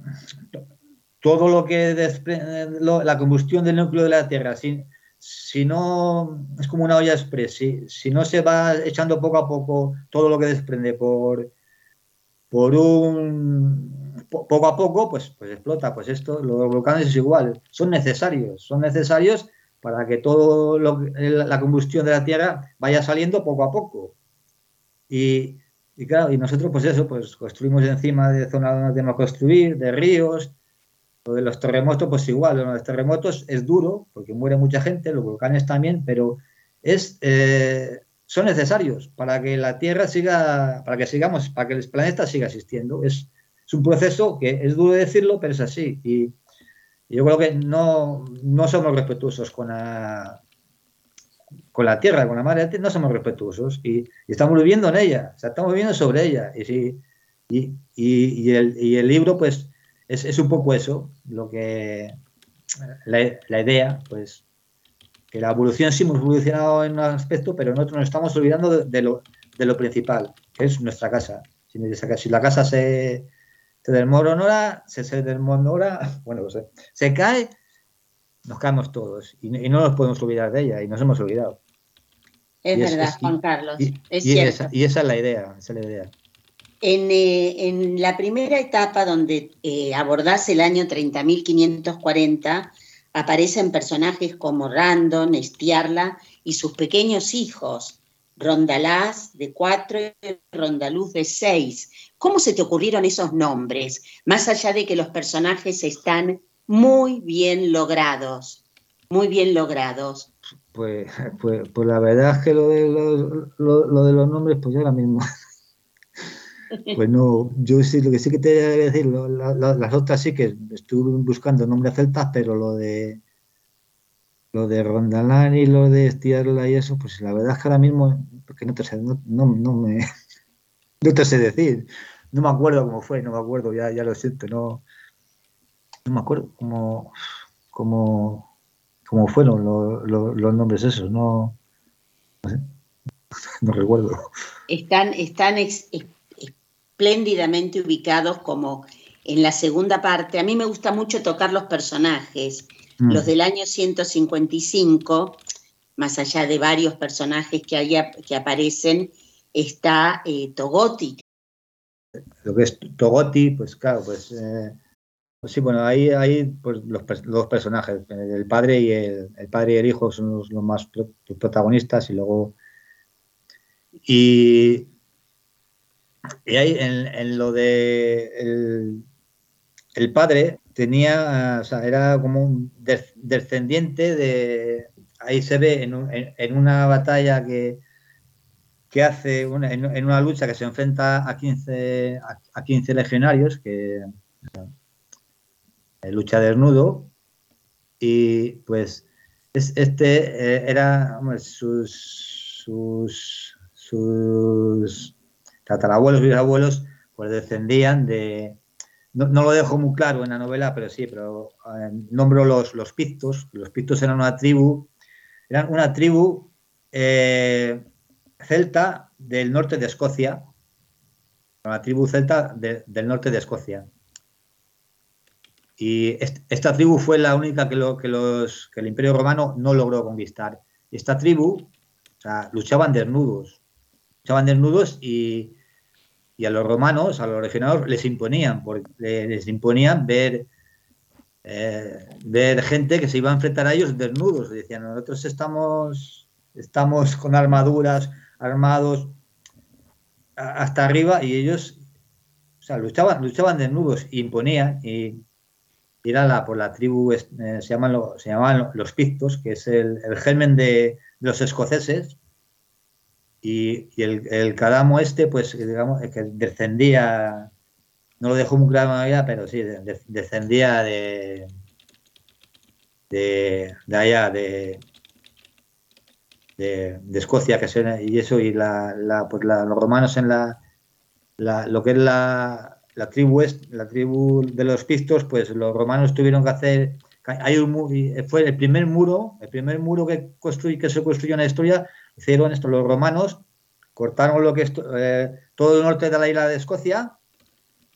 C: todo lo que desprende, la combustión del núcleo de la Tierra, si, si no, es como una olla express, si, si no se va echando poco a poco todo lo que desprende por, por un poco a poco, pues, pues explota. Pues esto, los volcanes es igual, son necesarios, son necesarios para que todo lo, la combustión de la Tierra vaya saliendo poco a poco. Y, y, claro, y nosotros pues eso, pues construimos encima de zonas donde que construir, de ríos, de los terremotos pues igual, los terremotos es duro porque muere mucha gente, los volcanes también, pero es, eh, son necesarios para que la Tierra siga, para que sigamos, para que el planeta siga existiendo. Es, es un proceso que es duro decirlo, pero es así. Y, yo creo que no, no somos respetuosos con la, con la tierra, con la madre, no somos respetuosos y, estamos viviendo en ella, estamos viviendo sobre ella. Y, sí, y, y, el, y el libro, pues, es, es, un poco eso, lo que la, la, idea, pues, que la evolución sí hemos evolucionado en un aspecto, pero nosotros nos estamos olvidando de, de, lo, de lo, principal, que es nuestra casa. Si, si la casa se, se desmorona, se, se desmorona, bueno, pues, se cae, nos caemos todos y, no nos podemos olvidar de ella y nos hemos olvidado.
E: Es verdad, Juan Carlos.
C: Esa, y esa es la idea, esa es la idea.
E: En, eh, en, la primera etapa donde eh, el año 30.540, aparecen personajes como Randon, Estiarla y sus pequeños hijos, Rondalás de cuatro y Rondaluz de seis, ¿Cómo se te ocurrieron esos nombres? Más allá de que los personajes están muy bien logrados, muy bien logrados.
C: Pues, pues, pues la verdad es que lo de lo, de los nombres, pues yo ahora mismo. Pues no, yo sí, lo que sí que te voy a decir, las otras sí que estuve buscando nombres celtas, pero lo de lo de Rondalán y lo de Estiarla y eso, pues la verdad es que ahora mismo, porque no te sé, no, no, me, no te sé decir. No me acuerdo cómo fue, no me acuerdo, ya, ya lo siento, no, no me acuerdo cómo, cómo, cómo fueron los nombres esos, no, no, sé, no recuerdo.
E: Están, están espléndidamente ubicados como en la segunda parte. A mí me gusta mucho tocar los personajes, mm. los del año 155, más allá de varios personajes que, haya, que aparecen, está eh, Togoti.
C: Lo que es Togoti, pues claro, pues, eh, pues sí, bueno, ahí hay pues, los dos personajes, el padre y el, el, padre y el hijo son los, más protagonistas y luego y, y ahí en, lo de el, padre tenía, o sea, era como un descendiente de, ahí se ve en, en, una batalla que, que hace en, una lucha que se enfrenta a 15, a, 15 legionarios, que lucha desnudo, y pues este eh, era sus, sus, sus tatarabuelos y bisabuelos pues descendían de, no, lo dejo muy claro en la novela, pero sí, pero eh, nombro los, los pictos. Los pictos eran una tribu, eran una tribu eh, celta del norte de Escocia, la tribu celta del norte de Escocia. Y esta tribu fue la única que, lo, que, los, que el Imperio Romano no logró conquistar. Esta tribu luchaban desnudos, luchaban desnudos y, y, a los romanos, a los legionarios, les imponían, les imponían ver, eh, ver gente que se iba a enfrentar a ellos desnudos. Decían, nosotros estamos, estamos con armaduras, armados hasta arriba y ellos luchaban, luchaban desnudos, imponían y, era la, por la tribu, eh, se, llaman se llamaban los pictos, que es el, el germen de, los escoceses, y, y el, el, cadamo este, pues digamos, que descendía, no lo dejo muy claro todavía, pero sí, de, descendía de, de, de allá, de, de, Escocia, que son, y eso, y la, pues los romanos en la, lo que es la, la tribu, es, la tribu de los pictos, pues los romanos tuvieron que hacer, hay un, fue el primer muro, el primer muro que, construy, que se construyó en la historia, hicieron esto los romanos, cortaron lo que es eh, todo el norte de la isla de Escocia,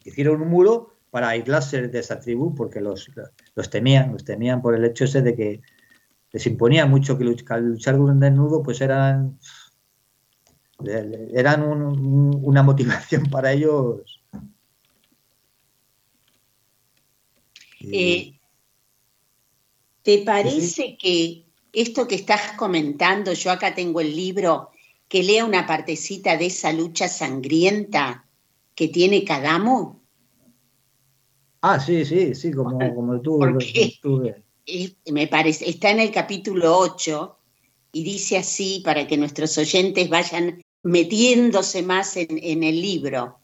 C: hicieron un muro para aislarse de esa tribu, porque los, los temían, los temían por el hecho ese de que les imponía mucho que luchar, luchar con un desnudo, pues eran eran una motivación para ellos.
E: Eh, ¿Te parece que esto que estás comentando, yo acá tengo el libro, que lea una partecita de esa lucha sangrienta que tiene Cadamo?
C: Ah, sí, sí, sí, como, como tú.
E: me parece, está en el capítulo 8 y dice así para que nuestros oyentes vayan metiéndose más en, el libro.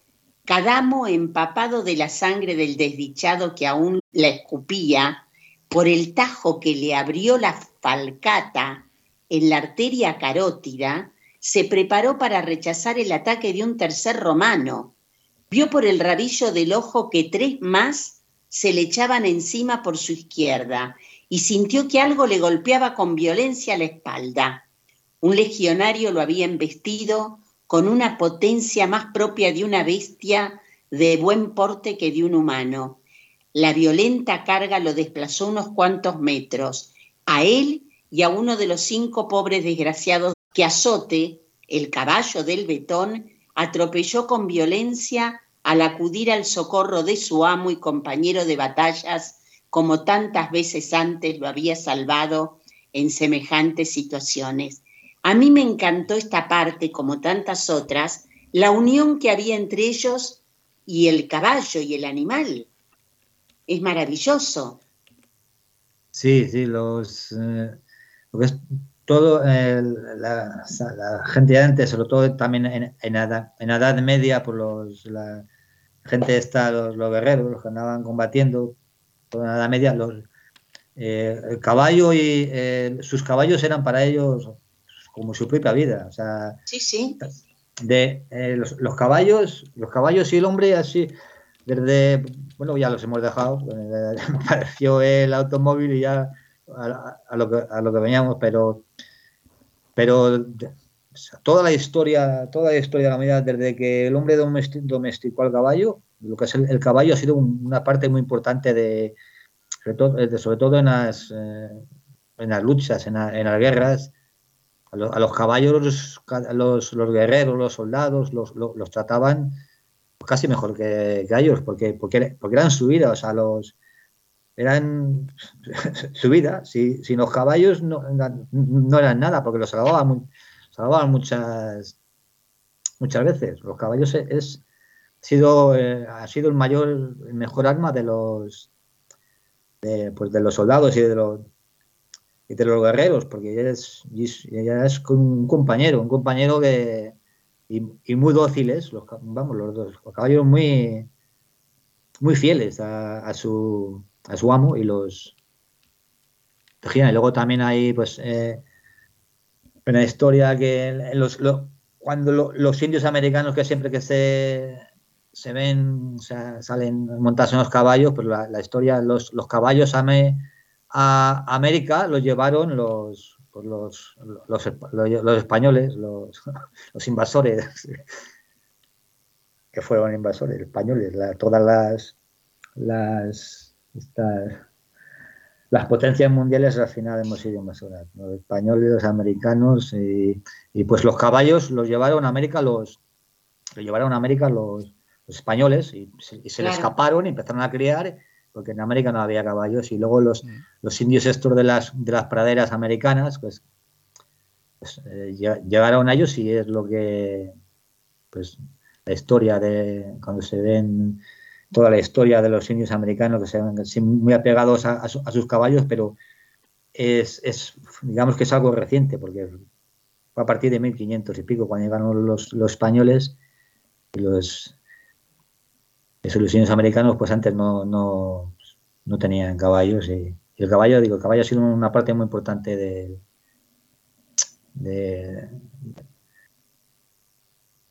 E: Cadamo, empapado de la sangre del desdichado que aún la escupía, por el tajo que le abrió la falcata en la arteria carótida, se preparó para rechazar el ataque de un tercer romano. Vio por el rabillo del ojo que tres más se le echaban encima por su izquierda y sintió que algo le golpeaba con violencia la espalda. Un legionario lo había embestido con una potencia más propia de una bestia de buen porte que de un humano. La violenta carga lo desplazó unos cuantos metros, a él y a uno de los cinco pobres desgraciados que azote, el caballo del betón, atropelló con violencia al acudir al socorro de su amo y compañero de batallas como tantas veces antes lo había salvado en semejantes situaciones. A mí me encantó esta parte, como tantas otras, la unión que había entre ellos y el caballo y el animal. Es maravilloso.
C: Sí, sí, los, eh, todo, la, gente de antes, sobre todo también en, en, edad, en edad, media, por los, la gente está, los, los guerreros, los que andaban combatiendo, toda la Edad Media, los, eh, el caballo y eh, sus caballos eran para ellos como su propia vida. O sea,
E: sí, sí.
C: De, eh, los, caballos, los caballos y el hombre así, desde, bueno, ya los hemos dejado, apareció el automóvil y ya a, lo, que, a lo que veníamos, pero, pero toda la historia, toda la historia de la humanidad, desde que el hombre domesticó al caballo, lo que es el, caballo ha sido una parte muy importante de, sobre todo, en, las, eh, en las luchas, en, las guerras. A, los caballos, los, los, guerreros, los soldados, los, los, trataban casi mejor que, que, ellos, porque, porque, porque eran su vida, o sea, los, eran su vida. Si, si los caballos no, no, eran nada, porque los salvaban, salvaban muchas, muchas veces. Los caballos es, sido, eh, ha sido el mayor, el mejor arma de los, de, pues de los soldados y de los, y de los guerreros, porque ella es, ella es un compañero, un compañero que, y, muy dóciles, los, vamos, los dos, los caballos muy, muy fieles a, su, a su amo y los Y luego también hay, pues, eh, una historia que los, cuando los indios americanos que siempre que se se ven, salen montados en los caballos, pero la, historia, los, los caballos a, a, América los llevaron los, pues los, los, los, españoles, los, los invasores, que fueron invasores españoles, todas las, las, las potencias mundiales al final hemos sido invasoras, los españoles, los americanos, y, y, pues los caballos los llevaron a América los, los llevaron a América los españoles y se, le escaparon y empezaron a criar porque en América no había caballos y luego los, mm. los indios estos de las, de las praderas americanas pues, pues eh, llegaron a ellos y es lo que pues la historia de cuando se ven toda la historia de los indios americanos que se ven muy apegados a, sus caballos pero es, es, digamos que es algo reciente porque fue a partir de 1500 y pico cuando llegaron los, los españoles y los esos los americanos pues antes no, no, no tenían caballos y, el caballo, digo, el caballo ha sido una parte muy importante de, de,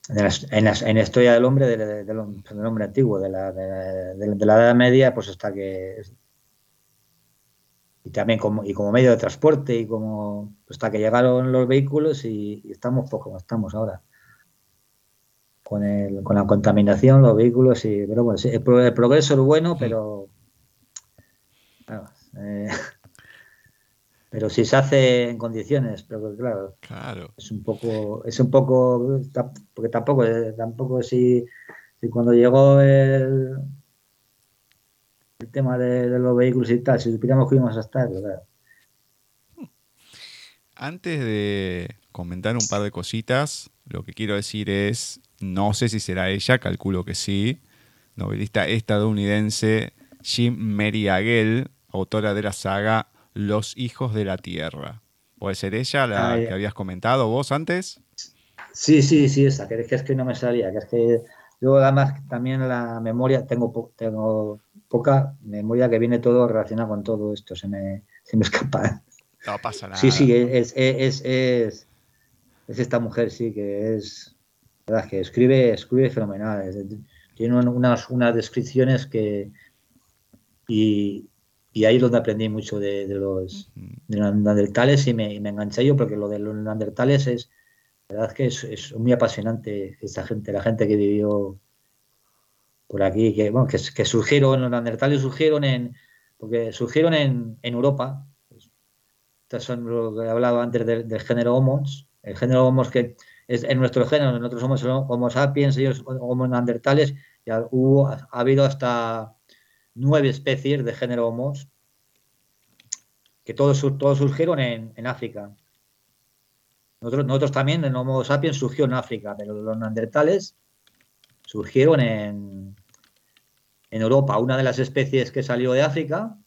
C: en, la, historia del hombre, del, hombre antiguo, de la, de, la Edad Media, pues está que... Y también como, y como medio de transporte y como hasta que llegaron los vehículos y, estamos pues como estamos ahora. Con, el, con la contaminación, los vehículos y... Pero bueno, el, progreso es bueno, pero... Eh, pero si se hace en condiciones, pero claro, claro. es un poco, es un poco, porque tampoco, eh, tampoco si, si cuando llegó el, el tema de, los vehículos y tal, si supiéramos que íbamos a estar, claro.
B: Antes de comentar un par de cositas, lo que quiero decir es, no sé si será ella, calculo que sí, novelista estadounidense Jim Mary Agel, autora de la saga los hijos de la tierra. ¿Puede ser ella la que habías comentado vos antes?
C: Sí, sí, sí, esa, que, es que no me salía, que es que yo además también la memoria, tengo, tengo poca memoria que viene todo relacionado con todo esto, se me, se me escapa.
B: No pasa nada.
C: Sí, sí, es, es, es, es esta mujer, sí, que es, verdad, que escribe, escribe fenomenal, tiene unas, unas descripciones que, y, y ahí es donde aprendí mucho de, los, neandertales y me, me, enganché yo porque lo de los neandertales es, la verdad que es, muy apasionante esa gente, la gente que vivió por aquí, que, bueno, que, surgieron, los neandertales surgieron en, porque surgieron en, Europa. Estas son lo que he hablado antes del, género Homo, el género Homo que en nuestro género, nosotros somos Homo sapiens, ellos Homo neandertales, ya hubo, ha habido hasta nueve especies de género Homo, que todos, todos surgieron en, África. Nosotros, nosotros, también, el Homo sapiens surgió en África, pero los neandertales surgieron en, en Europa. Una de las especies que salió de África,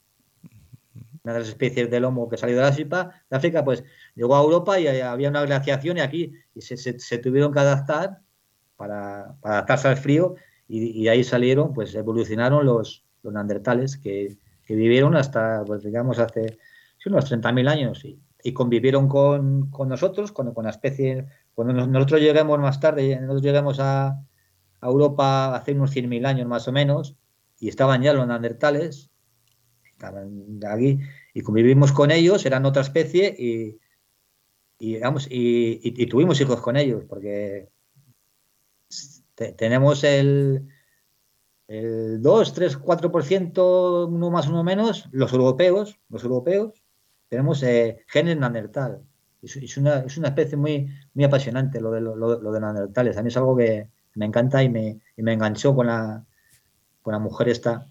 C: una de las especies del Homo que salió de África, de África pues llegó a Europa y había una glaciación y aquí y se, tuvieron que adaptar para, adaptarse al frío y, y, ahí salieron, pues evolucionaron los, los neandertales, que, vivieron hasta, pues digamos, hace unos 30.000 años y, convivieron con, nosotros, con, con, la especie. Cuando nosotros lleguemos más tarde, nosotros llegamos a, Europa hace unos 100.000 años más o menos, y estaban ya los neandertales, estaban aquí, y convivimos con ellos, eran otra especie, y, y, y, tuvimos hijos con ellos, porque tenemos el, el 2, 3, 4%, uno más, uno menos, los europeos, los europeos, tenemos eh, genes neandertal. Es, una, es una especie muy, muy apasionante lo de, lo, de neandertales. A mí es algo que me encanta y me, y me enganchó con la, con la mujer esta,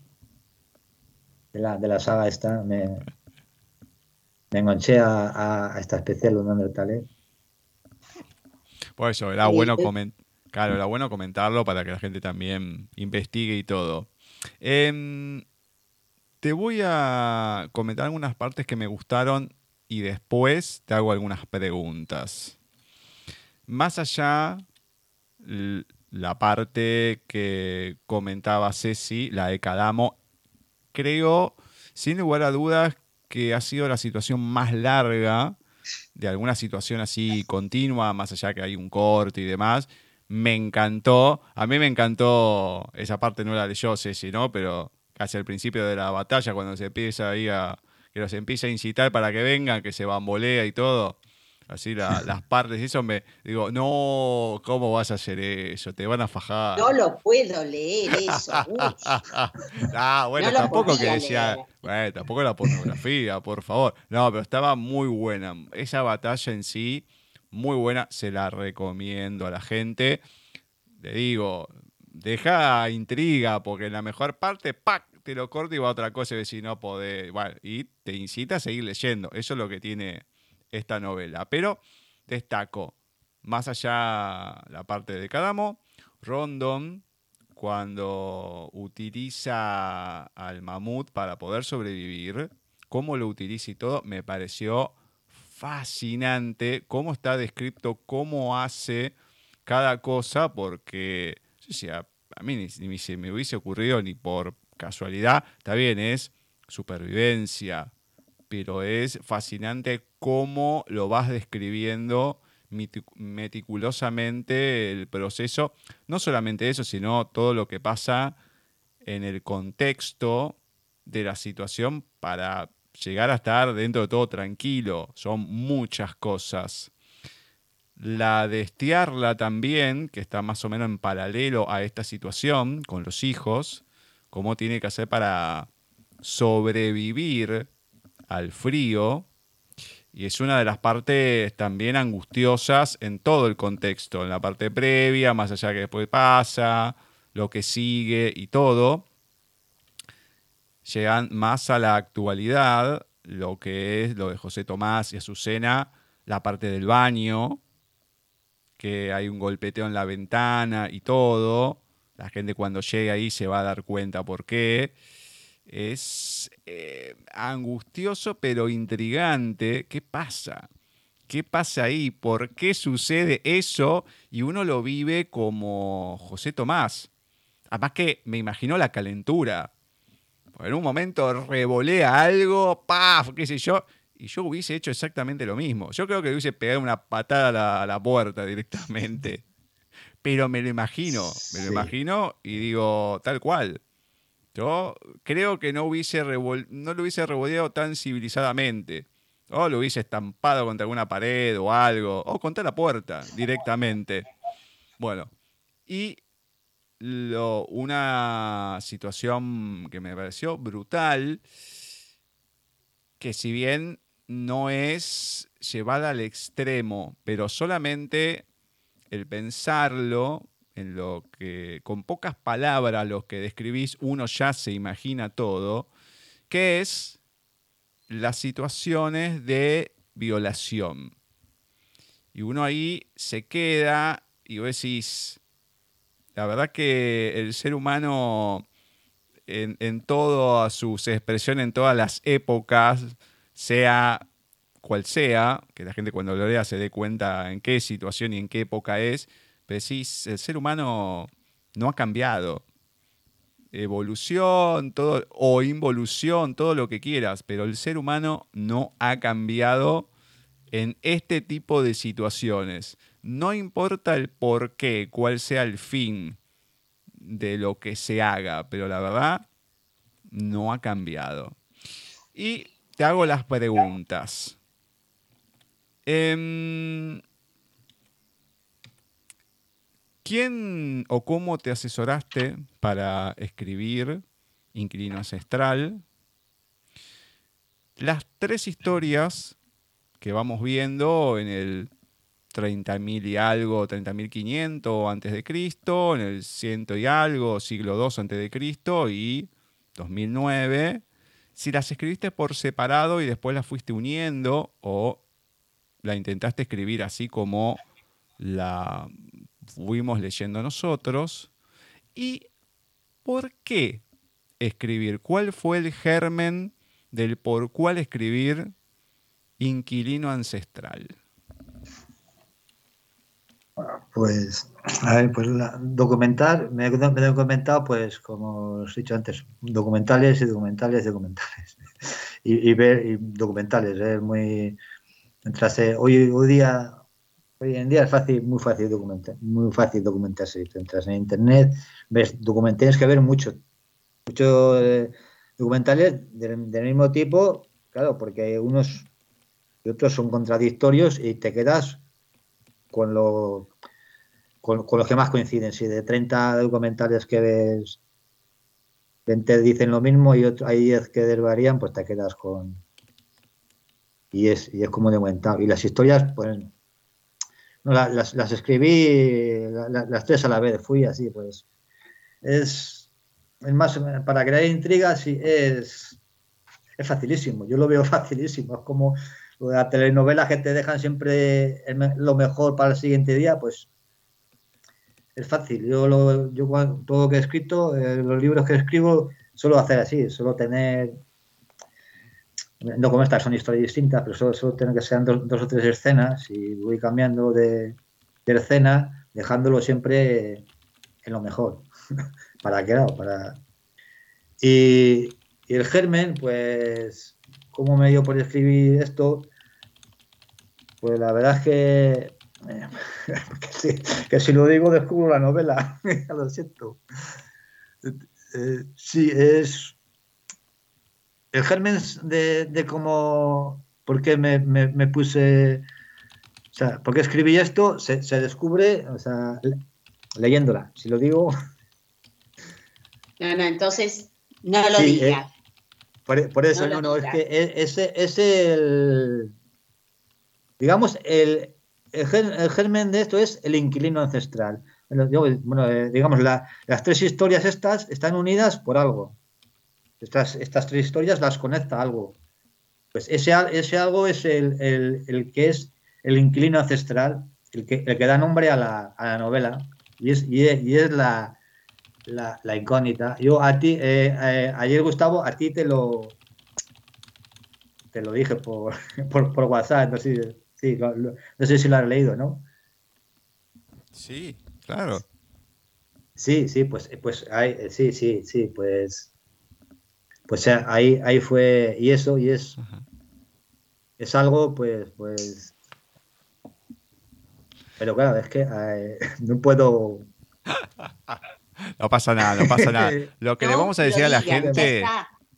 C: de la, de la saga esta. Me, me enganché a, a, esta especie de los neandertales.
B: Por eso, era bueno comentar Claro, era bueno comentarlo para que la gente también investigue y todo. Em, te voy a comentar algunas partes que me gustaron y después te hago algunas preguntas. Más allá, la parte que comentaba Ceci, la de Cadamo, creo, sin lugar a dudas, que ha sido la situación más larga de alguna situación así continua, más allá que hay un corte y demás, me encantó. A mí me encantó, esa parte no la leyó Ceci, ¿no? Pero casi al principio de la batalla, cuando se empieza ahí a, que los empieza a incitar para que vengan, que se bambolea y todo. Así las partes, y eso me digo, no, ¿cómo vas a hacer eso? Te van a fajar.
E: No lo puedo leer eso.
B: ah, bueno, tampoco que decía, bueno, tampoco la pornografía, por favor. No, pero estaba muy buena. Esa batalla en sí, muy buena, se la recomiendo a la gente. Le digo, deja intriga, porque en la mejor parte, ¡pac! te lo corto y va a otra cosa y si no podés. Bueno, y te incita a seguir leyendo. Eso es lo que tiene esta novela. Pero destaco, más allá la parte de Cadamo, Rondon, cuando utiliza al mamut para poder sobrevivir, cómo lo utiliza y todo, me pareció fascinante cómo está descrito, cómo hace cada cosa, porque a, mí ni, se me hubiese ocurrido ni por casualidad, está bien, es supervivencia, pero es fascinante cómo lo vas describiendo meticulosamente el proceso, no solamente eso, sino todo lo que pasa en el contexto de la situación para llegar a estar dentro de todo tranquilo. Son muchas cosas. La de estiarla también, que está más o menos en paralelo a esta situación con los hijos, cómo tiene que hacer para sobrevivir al frío. Y es una de las partes también angustiosas en todo el contexto, en la parte previa, más allá que después pasa, lo que sigue y todo llegan más a la actualidad, lo que es lo de José Tomás y Azucena, la parte del baño, que hay un golpeteo en la ventana y todo. La gente cuando llegue ahí se va a dar cuenta por qué. Es eh, angustioso pero intrigante. ¿Qué pasa? ¿Qué pasa ahí? ¿Por qué sucede eso? Y uno lo vive como José Tomás. Además que me imagino la calentura en un momento revolea algo, ¡paf! qué sé yo, y yo hubiese hecho exactamente lo mismo. Yo creo que hubiese pegado una patada a la, puerta directamente. Pero me lo imagino, me lo imagino y digo, tal cual. Yo creo que no, hubiese no lo hubiese revoleado tan civilizadamente. O lo hubiese estampado contra alguna pared o algo. O contra la puerta directamente. Bueno, y una situación que me pareció brutal, que si bien no es llevada al extremo, pero solamente el pensarlo, en lo que con pocas palabras los que describís uno ya se imagina todo, que es las situaciones de violación. Y uno ahí se queda y vos decís, la verdad que el ser humano en, todas sus expresiones, en todas las épocas, sea cual sea, que la gente cuando lo lea se dé cuenta en qué situación y en qué época es, decís, el ser humano no ha cambiado. Evolución, todo, o involución, todo lo que quieras, pero el ser humano no ha cambiado en este tipo de situaciones. No importa el por qué, cuál sea el fin de lo que se haga, pero la verdad no ha cambiado. Y te hago las preguntas. Em, ¿Quién o cómo te asesoraste para escribir Inquilino Ancestral? Las tres historias que vamos viendo en el 30.000 y algo, 30.500 antes de Cristo, en el 100 y algo, siglo II antes de Cristo y 2009. Si las escribiste por separado y después las fuiste uniendo o la intentaste escribir así como la fuimos leyendo nosotros. ¿Y por qué escribir? ¿Cuál fue el germen del por cuál escribir inquilino ancestral?
C: Pues, a ver, pues documentar, me, he documentado, pues, como os he dicho antes, documentales y documentales, documentales. y, ver documentales, es muy. Mientras, hoy, hoy día, hoy en día es fácil, muy fácil documentar, muy fácil documentarse. Entras en internet, ves documentales, tienes que ver mucho, muchos eh, documentales del, mismo tipo, claro, porque unos y otros son contradictorios y te quedas con lo con, los que más coinciden. Si de 30 documentales que ves, 20 dicen lo mismo y otro, hay 10 que desvarían, pues te quedas con... Y es, y es como documentado. Y las historias, pues... No, las, las, escribí las tres a la vez, fui así, pues. Es, es más, para crear intrigas, sí, es, es facilísimo. Yo lo veo facilísimo. Es como la telenovela que te dejan siempre lo mejor para el siguiente día, pues es fácil. Yo, lo, yo todo lo que he escrito, eh, los libros que escribo, suelo hacer así, suelo tener, no como estas son historias distintas, pero solo, solo tener que sean dos, o tres escenas y voy cambiando de, escena, dejándolo siempre en lo mejor, para que para... Y, y el germen, pues, ¿cómo me dio por escribir esto? Pues la verdad es que que, si, lo digo descubro la novela, lo siento. Eh, sí, es el germen de, de cómo, por qué me, me, puse, o sea, por qué escribí esto, se, descubre, o sea, leyéndola. Si lo digo...
E: No, no, entonces no lo diga.
C: Eh, por, eso, no, no, es que e, ese es el, digamos, el, el, germen de esto es el inquilino ancestral. Bueno, eh, digamos, las tres historias estas están unidas por algo. Estas, estas tres historias las conecta algo. Pues ese, ese algo es el, que es el inquilino ancestral, el que, el que da nombre a la, a la novela. Y es, y es, la, la, incógnita. Yo a ti, eh, eh, ayer Gustavo, a ti te lo te lo dije por, por, por WhatsApp, no sé, Sí, no sé si lo has leído, ¿no?
B: Sí, claro.
C: Sí, sí, pues, pues sí, sí, sí, pues, pues ahí, ahí fue, y eso, y es, es algo, pues, pues, pero claro, es que no puedo.
B: no pasa nada, no pasa nada. Lo que le vamos a decir a la gente.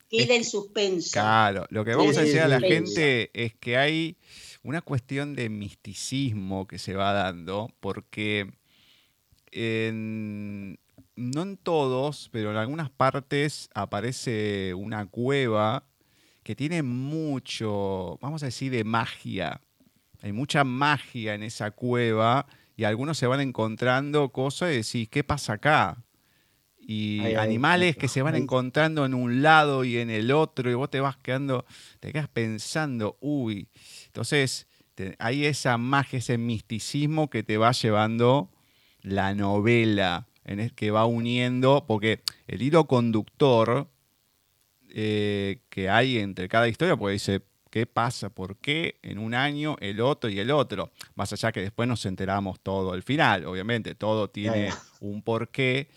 E: Queda en suspenso.
B: Claro, lo que vamos a decir a la gente es que hay una cuestión de misticismo que se va dando, porque no en todos, pero en algunas partes aparece una cueva que tiene mucho, vamos a decir, de magia. Hay mucha magia en esa cueva y algunos se van encontrando cosas y decís, ¿qué pasa acá? Y animales que se van encontrando en un lado y en el otro y vos te vas quedando, te quedas pensando, uy, entonces, hay esa magia, ese misticismo que te va llevando la novela, en el que va uniendo, porque el hilo conductor eh, que hay entre cada historia, pues dice, ¿qué pasa? ¿Por qué en un año el otro y el otro? Más allá que después nos enteramos todo al final, obviamente, todo tiene un porqué,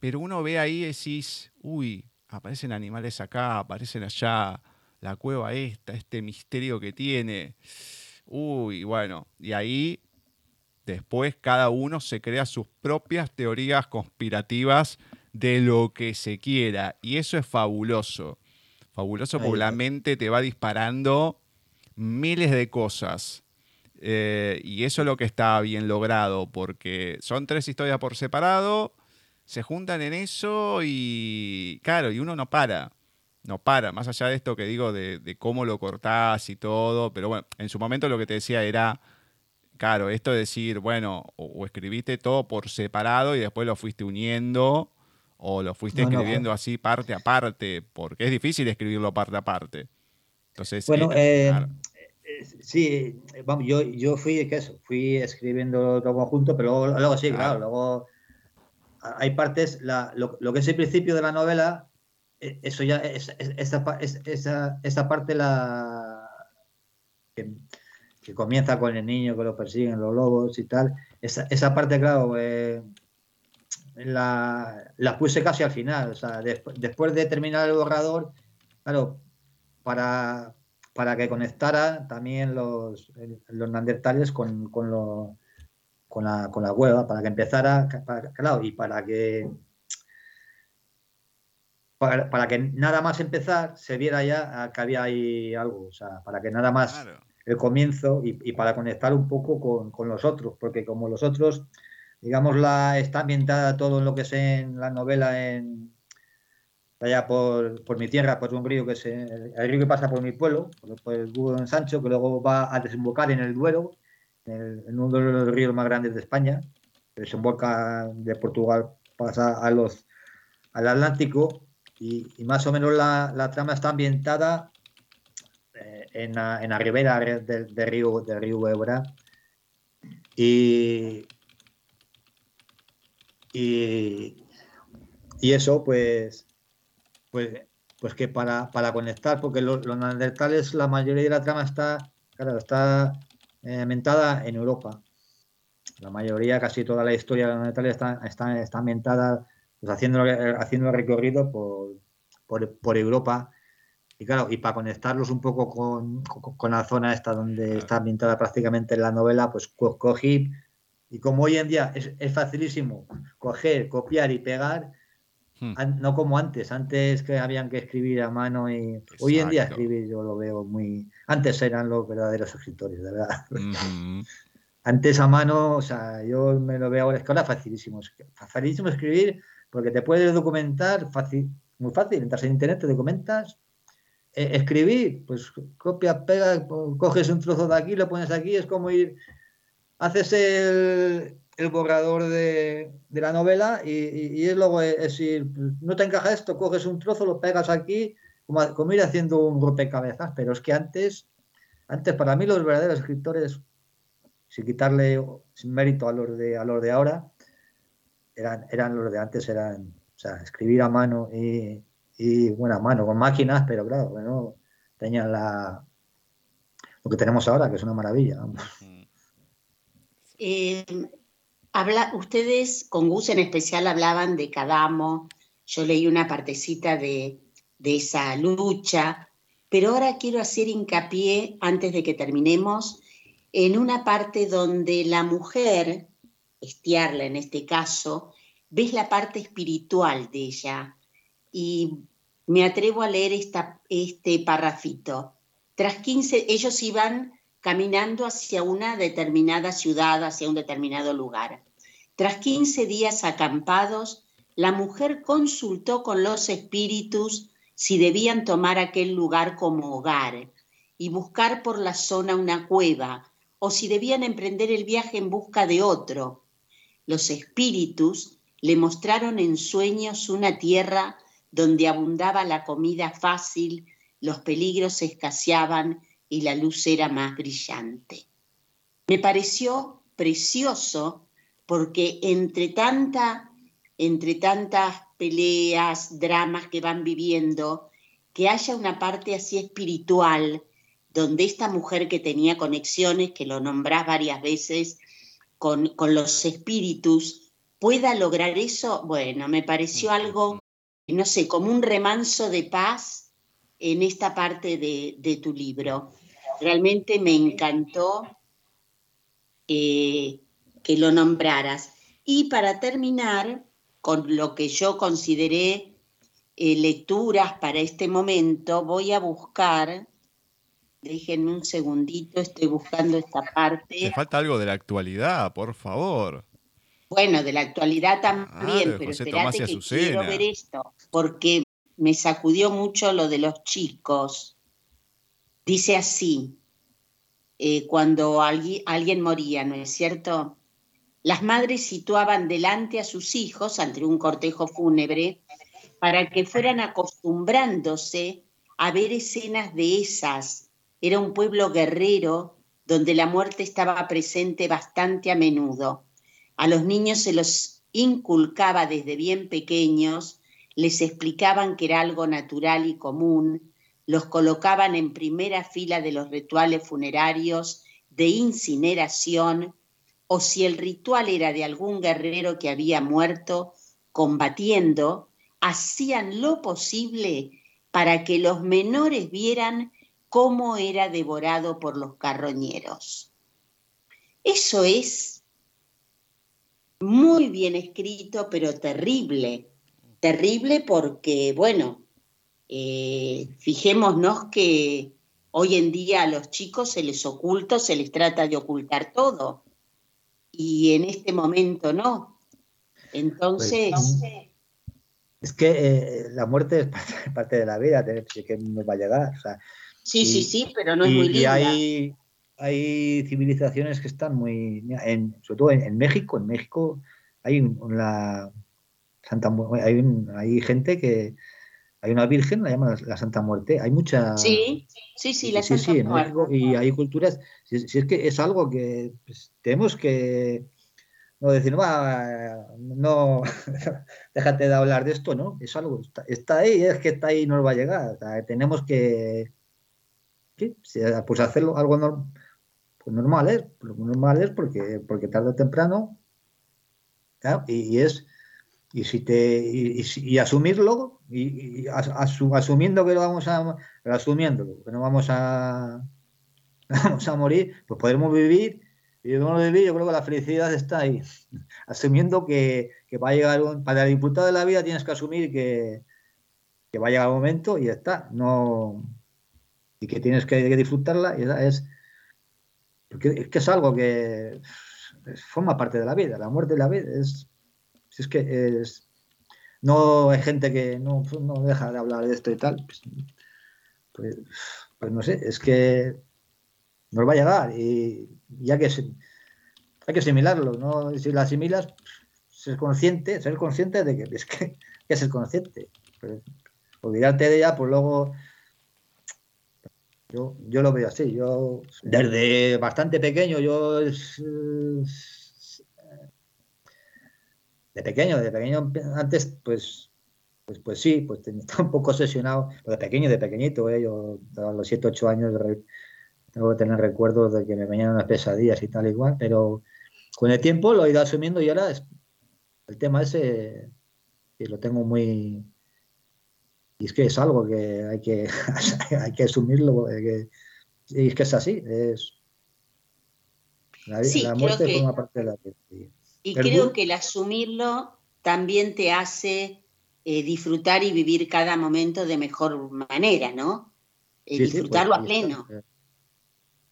B: pero uno ve ahí y decís, uy, aparecen animales acá, aparecen allá, la cueva esta, este misterio que tiene. Uy, bueno, y ahí después cada uno se crea sus propias teorías conspirativas de lo que se quiera. Y eso es fabuloso. Fabuloso porque la mente te va disparando miles de cosas. Eh, y eso es lo que está bien logrado, porque son tres historias por separado, se juntan en eso y, claro, y uno no para no para, más allá de esto que digo de, cómo lo cortás y todo, pero bueno, en su momento lo que te decía era, claro, esto de decir, bueno, o, escribiste todo por separado y después lo fuiste uniendo, o lo fuiste escribiendo así parte a parte, porque es difícil escribirlo parte a parte. Entonces,
C: bueno, eh, eh, sí, vamos, yo, yo fui, ¿qué eso? Fui escribiendo todo conjunto, pero luego, sí, claro, luego hay partes, lo, lo, que es el principio de la novela, eso ya, es, esa, esa, parte la que, comienza con el niño que lo persiguen los lobos y tal, esa, esa parte, claro, eh, la, la, puse casi al final, o sea, después de terminar el borrador, claro, para, para que conectara también los, los neandertales con, con, lo, con, la, con la hueva, para que empezara, claro, y para que para, que nada más empezar se viera ya que había ahí algo, o sea, para que nada más el comienzo y, para conectar un poco con, los otros, porque como los otros, digamos, la, está ambientada todo en lo que es en la novela en allá por, por mi tierra, por un río que es el, río que pasa por mi pueblo, por, el Duero en Sancho, que luego va a desembocar en el Duero, en, uno de los ríos más grandes de España, que desemboca de Portugal, pasa a los, al Atlántico y, más o menos la, trama está ambientada eh, en, la, en, la, ribera del, río del río Ebra y, y, eso pues pues pues que para, para conectar porque los, los neandertales la mayoría de la trama está claro está eh, ambientada en Europa. La mayoría casi toda la historia de los neandertales está, está, está ambientada pues haciendo, haciendo el recorrido por, por, Europa y claro, y para conectarlos un poco con, con, la zona esta donde está ambientada prácticamente la novela, pues cogí, y como hoy en día es, es facilísimo coger, copiar y pegar, hmm. no como antes, antes que habían que escribir a mano y hoy en día escribir yo lo veo muy... Antes eran los verdaderos escritores, de verdad. Antes a mano, o sea, yo me lo veo ahora, es que ahora facilísimo, facilísimo escribir porque te puedes documentar fácil, muy fácil, entras en internet, te documentas eh, escribir, pues copia, pega, coges un trozo de aquí, lo pones aquí, es como ir, haces el, borrador de, la novela y, y, es luego es decir, no te encaja esto, coges un trozo, lo pegas aquí, como, como ir haciendo un rompecabezas, pero es que antes, antes para mí los verdaderos escritores, sin quitarle sin mérito a los de, a los de ahora, eran, eran los de antes, eran, o sea, escribir a mano y, y buena mano, con máquinas, pero claro, bueno, tenían la lo que tenemos ahora, que es una maravilla.
E: Eh, habla, ustedes con Gus en especial hablaban de Cadamo, yo leí una partecita de, de esa lucha, pero ahora quiero hacer hincapié, antes de que terminemos, en una parte donde la mujer, Estiarla en este caso, ves la parte espiritual de ella, y me atrevo a leer este parrafito. Tras 15, ellos iban caminando hacia una determinada ciudad, hacia un determinado lugar. Tras 15 días acampados, la mujer consultó con los espíritus si debían tomar aquel lugar como hogar y buscar por la zona una cueva, o si debían emprender el viaje en busca de otro. Los espíritus le mostraron en sueños una tierra donde abundaba la comida fácil, los peligros escaseaban y la luz era más brillante. Me pareció precioso porque entre tanta entre tantas peleas, dramas que van viviendo, que haya una parte así espiritual, donde esta mujer que tenía conexiones, que lo nombrás varias veces, con, con los espíritus, pueda lograr eso, bueno, me pareció algo no sé, como un remanso de paz en esta parte de, tu libro. Realmente me encantó eh, que lo nombraras. Y para terminar, con lo que yo consideré eh, lecturas para este momento, voy a buscar, déjenme un segundito, estoy buscando esta parte.
B: Te falta algo de la actualidad, por favor.
E: Bueno, de la actualidad también, pero espérate que quiero ver esto, porque me sacudió mucho lo de los chicos. Dice así, eh, cuando alguien, alguien moría, ¿no es cierto? Las madres situaban delante a sus hijos ante un cortejo fúnebre para que fueran acostumbrándose a ver escenas de esas. Era un pueblo guerrero donde la muerte estaba presente bastante a menudo. A los niños se los inculcaba desde bien pequeños, les explicaban que era algo natural y común, los colocaban en primera fila de los rituales funerarios de incineración, o si el ritual era de algún guerrero que había muerto combatiendo, hacían lo posible para que los menores vieran cómo era devorado por los carroñeros. Eso es muy bien escrito, pero terrible. Terrible porque, bueno, eh, fijémonos que hoy en día a los chicos se les oculta, se les trata de ocultar todo. Y en este momento no. Entonces... Pues,
C: es que eh, la muerte es parte, de la vida, que nos va a llegar.
E: sí, sí, sí, pero no es muy linda.
C: Y hay civilizaciones que están muy, en, sobre todo en, México, en México hay una Santa hay, hay gente que hay una virgen, la llaman la, Santa Muerte, hay mucha...
E: Sí, sí, sí, la Santa Muerte.
C: y hay culturas, si, es que es algo que pues, tenemos que no decir, no, déjate de hablar de esto, ¿no? Es algo, está, está ahí, es que está ahí y nos va a llegar. tenemos que, pues hacerlo algo normal pues normal es, porque, porque tarde o temprano, y, es, y, si te, y, asumirlo, y, asumiendo que lo vamos a, asumiendo que no vamos a, vamos a morir, pues podremos vivir, y debemos vivir, yo creo que la felicidad está ahí, asumiendo que, que va a llegar un, para disfrutar de la vida tienes que asumir que, que va a llegar un momento y ya está, no, y que tienes que, disfrutarla, y es, porque es que es algo que forma parte de la vida, la muerte de la vida es si es que es, no hay gente que no, deja de hablar de esto y tal, pues, pues, pues, no sé, es que nos va a llegar y, ya que hay que asimilarlo, ¿no? si lo asimilas, ser consciente, ser consciente de que es que, es el consciente. Pues, olvidarte de ella, pues luego yo, yo lo veo así. Yo desde bastante pequeño, yo de pequeño, de pequeño antes, pues, pues, pues sí, pues estaba un poco obsesionado, de pequeño, de pequeñito, ¿eh? yo a los 7, 8 años tengo que tener recuerdos de que me venían unas pesadillas y tal igual, pero con el tiempo lo he ido asumiendo y ahora es, el tema ese y lo tengo muy... Y es que es algo que hay que, hay que asumirlo, y es que es así, es... La, la muerte forma parte de la vida.
E: Y creo que el asumirlo también te hace eh, disfrutar y vivir cada momento de mejor manera, ¿no? Eh, disfrutarlo a pleno.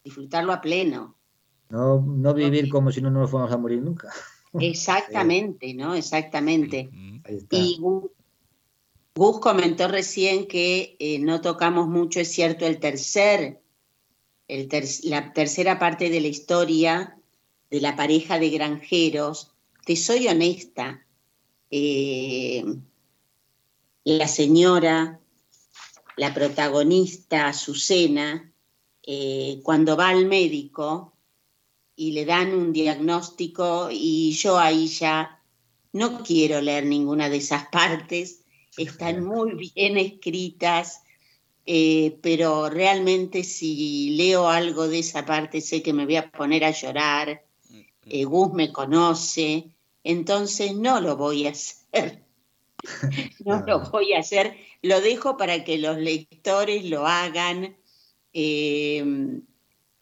E: Disfrutarlo a pleno.
C: No, no vivir como si no nos fuéramos a morir nunca.
E: Exactamente, ¿no? Exactamente. Y Gus comentó recién que eh, no tocamos mucho, es cierto, el tercer, la tercera parte de la historia de la pareja de granjeros, te soy honesta, eh, la señora, la protagonista, Azucena, eh, cuando va al médico y le dan un diagnóstico y yo ahí ya no quiero leer ninguna de esas partes, están muy bien escritas, eh, pero realmente si leo algo de esa parte sé que me voy a poner a llorar eh, Gus me conoce, entonces no lo voy a hacer. no lo voy a hacer, lo dejo para que los lectores lo hagan. Em,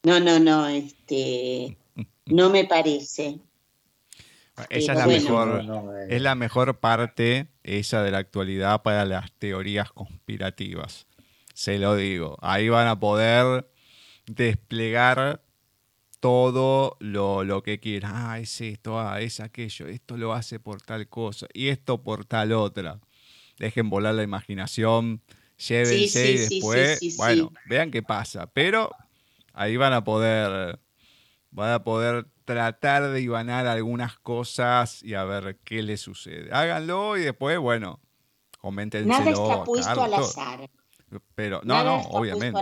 E: no, no, no, este, no me parece.
B: Esa es la, mejor, eh. es la mejor parte, esa de la actualidad para las teorías conspirativas. Se lo digo. Ahí van a poder desplegar todo lo, que quiera. Ah, es esto, ah, es aquello, esto lo hace por tal cosa y esto por tal otra. Dejen volar la imaginación, llévense y después, bueno, vean qué pasa. Pero ahí van a poder, van a poder tratar de ibanar algunas cosas y a ver qué les sucede. Háganlo y después, bueno, coméntenselo.
E: Nada está puesto al azar.
B: Pero, no, no, obviamente.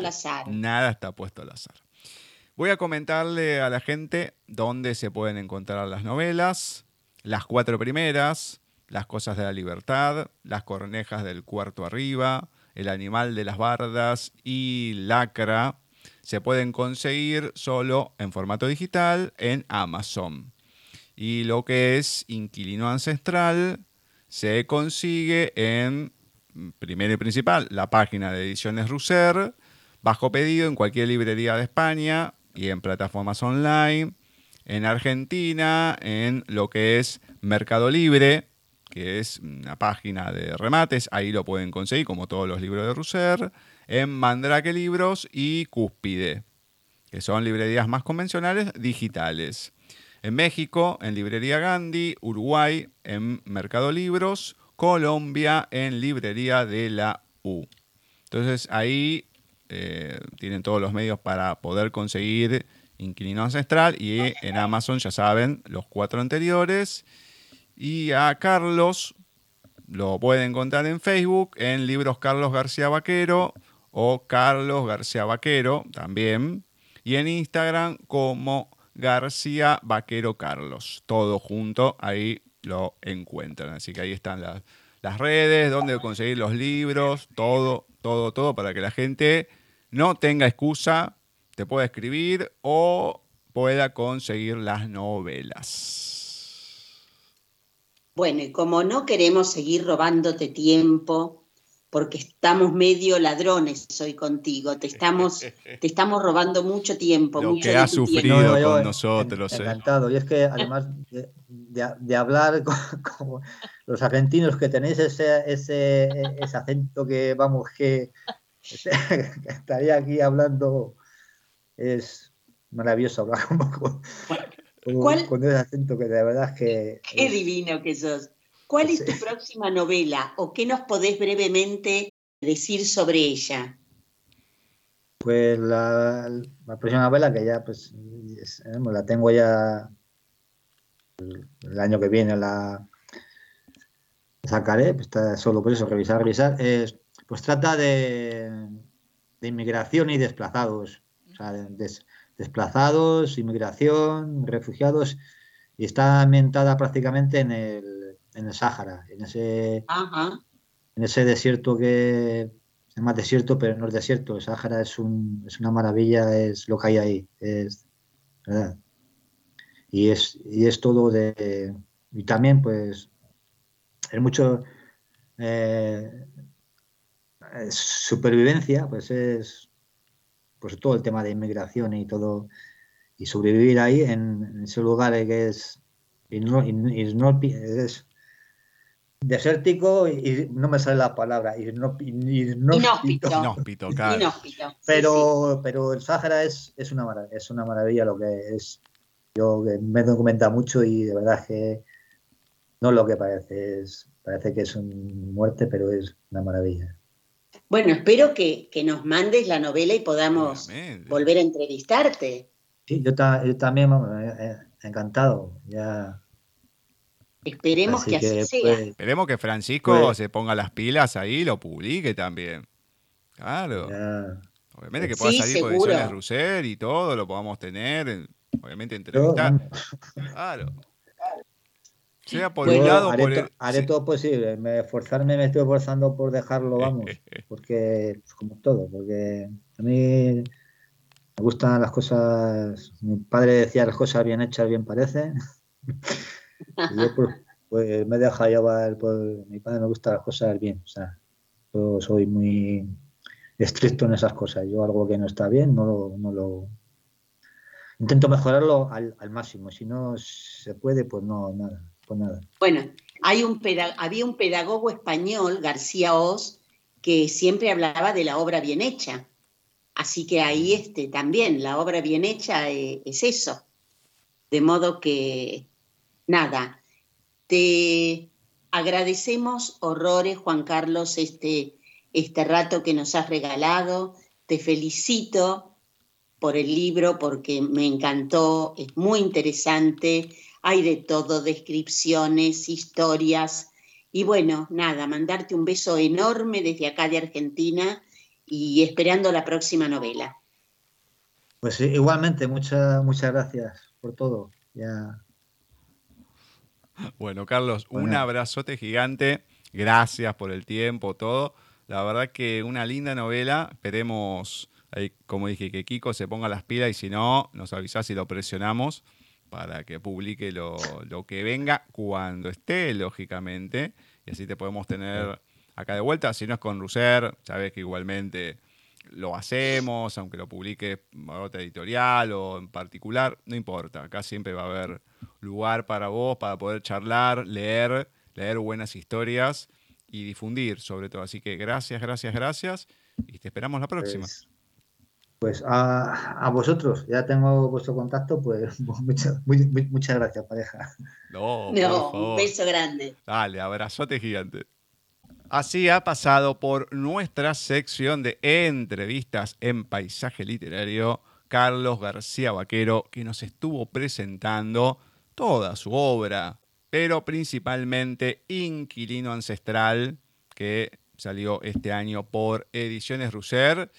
B: Nada está puesto al azar. Voy a comentarle a la gente dónde se pueden encontrar las novelas, las cuatro primeras, Las cosas de la libertad, Las cornejas del cuarto arriba, El animal de las bardas y Lacra. Se pueden conseguir solo en formato digital en Amazon. Y lo que es Inquilino Ancestral se consigue en, primero y principal, la página de Ediciones Russer, bajo pedido en cualquier librería de España y en plataformas online. En Argentina, en lo que es Mercado Libre, que es una página de remates, ahí lo pueden conseguir, como todos los libros de Russer. En Mandrake Libros y Cúspide, que son librerías más convencionales digitales. En México, en Librería Gandhi, Uruguay, en Mercado Libros, Colombia, en Librería de la U. Entonces ahí eh, tienen todos los medios para poder conseguir Inquilino Ancestral y en Amazon ya saben los cuatro anteriores. Y a Carlos lo pueden encontrar en Facebook en libros Carlos García Vaquero o Carlos García Vaquero también. Y en Instagram como García Vaquero Carlos. Todo junto, ahí lo encuentran. Así que ahí están las, las redes, donde conseguir los libros, todo, todo, todo para que la gente no tenga excusa, te pueda escribir o pueda conseguir las novelas.
E: Bueno, y como no queremos seguir robándote tiempo, porque estamos medio ladrones hoy contigo, te estamos, te estamos robando mucho tiempo.
B: Lo
E: mucho
B: que
E: de
B: ha
E: tu
B: sufrido
E: tiempo.
C: No, yo,
B: con nosotros. eh.
C: Encantado. Y es que además de, de- de hablar co- como los argentinos que tenéis ese, ese, ese acento que vamos que, que estaría aquí hablando es maravilloso hablar con, con-
E: ¿Cuál-
C: con ese acento que de verdad es que
E: Qué
C: es-
E: divino que sos. ¿Cuál es tu próxima novela o qué nos podés brevemente decir sobre ella?
C: Pues la, la próxima novela que ya pues es- eh, la tengo ya el, año que viene la sacaré, pues está solo por eso, revisar, revisar. Es, pues trata de, de inmigración y desplazados. O sea, de- des- desplazados, inmigración, refugiados, y está ambientada prácticamente en el, en el Sáhara, en ese,
E: Ajá.
C: en ese desierto que se llama desierto, pero no es desierto. El Sáhara es, un, es una maravilla, es lo que hay ahí, es verdad. Y es, y es todo de. Y también, pues, es mucho. eh, es supervivencia, pues es. Pues todo el tema de inmigración y todo. Y sobrevivir ahí en, en ese lugar que es. inno- in- inhóspi- es desértico y no me sale la palabra. inhó- in-
E: Inhóspito.
B: Inhóspito, claro.
E: Inhóspito. Sí,
C: pero, pero el Sáhara es, es, una maravilla, es una maravilla lo que es. Yo me he documentado mucho y de verdad que no es lo que parece. Es, parece que es una muerte, pero es una maravilla.
E: Bueno, espero que, que nos mandes la novela y podamos volver a entrevistarte.
C: Sí, yo, ta- yo también, eh, eh, encantado. Ya,
E: Esperemos
C: así
E: que así
C: que,
E: sea.
B: Esperemos que Francisco
C: Pues-
B: se ponga las pilas ahí y lo publique también. Claro.
C: ya-
B: Obviamente que
E: Sí,
B: pueda salir por
E: seguro.
B: ediciones Russer y todo, lo podamos tener. en- Obviamente entrevistar. Claro. Sea por
C: yo
B: un lado
C: haré,
B: por
C: to-
B: el.
C: haré
B: sí.
C: todo posible. Me esforzarme, me estoy esforzando por dejarlo, vamos. porque pues, como todo, porque a mí me gustan las cosas, mi padre decía las cosas bien hechas bien parecen, y yo pues, pues, me he dejado llevar por mi padre me gustan las cosas bien, o sea, yo soy muy estricto en esas cosas, yo algo que no está bien no lo, no lo intento mejorarlo al, al máximo, si no se puede pues no, nada, pues nada.
E: Bueno, hay un había un pedagogo español, García Oz, que siempre hablaba de la obra bien hecha. Así que ahí este, también la obra bien hecha eh, es eso. De modo que, nada, te agradecemos horrores, Juan Carlos, este, este rato que nos has regalado. Te felicito por el libro porque me encantó, es muy interesante. Hay de todo, descripciones, historias. Y bueno, nada, mandarte un beso enorme desde acá de Argentina y esperando la próxima novela.
C: Pues sí, igualmente, muchas muchas gracias por todo. Ya
B: Bueno, Carlos, un abrazote gigante. Gracias por el tiempo, todo. La verdad que una linda novela. Esperemos, ahí, como dije, que Kiko se ponga las pilas y si no, nos avisás y lo presionamos para que publique lo, lo que venga cuando esté, lógicamente. Y así te podemos tener acá de vuelta. Si no es con Ruser, sabes que igualmente lo hacemos, aunque lo publique otra editorial o en particular, no importa. Acá siempre va a haber lugar para vos, para poder charlar, leer, leer buenas historias y difundir sobre todo. Así que gracias, gracias, gracias y te esperamos la próxima.
C: Pues, pues a, a vosotros, ya tengo vuestro contacto, pues muchas, muy- muy- muchas gracias, pareja.
B: No,
E: No,
B: por
E: un beso grande.
B: Dale, abrazote gigante. Así ha pasado por nuestra sección de entrevistas en paisaje literario Carlos García Vaquero, que nos estuvo presentando toda su obra, pero principalmente Inquilino Ancestral, que salió este año por Ediciones Russer.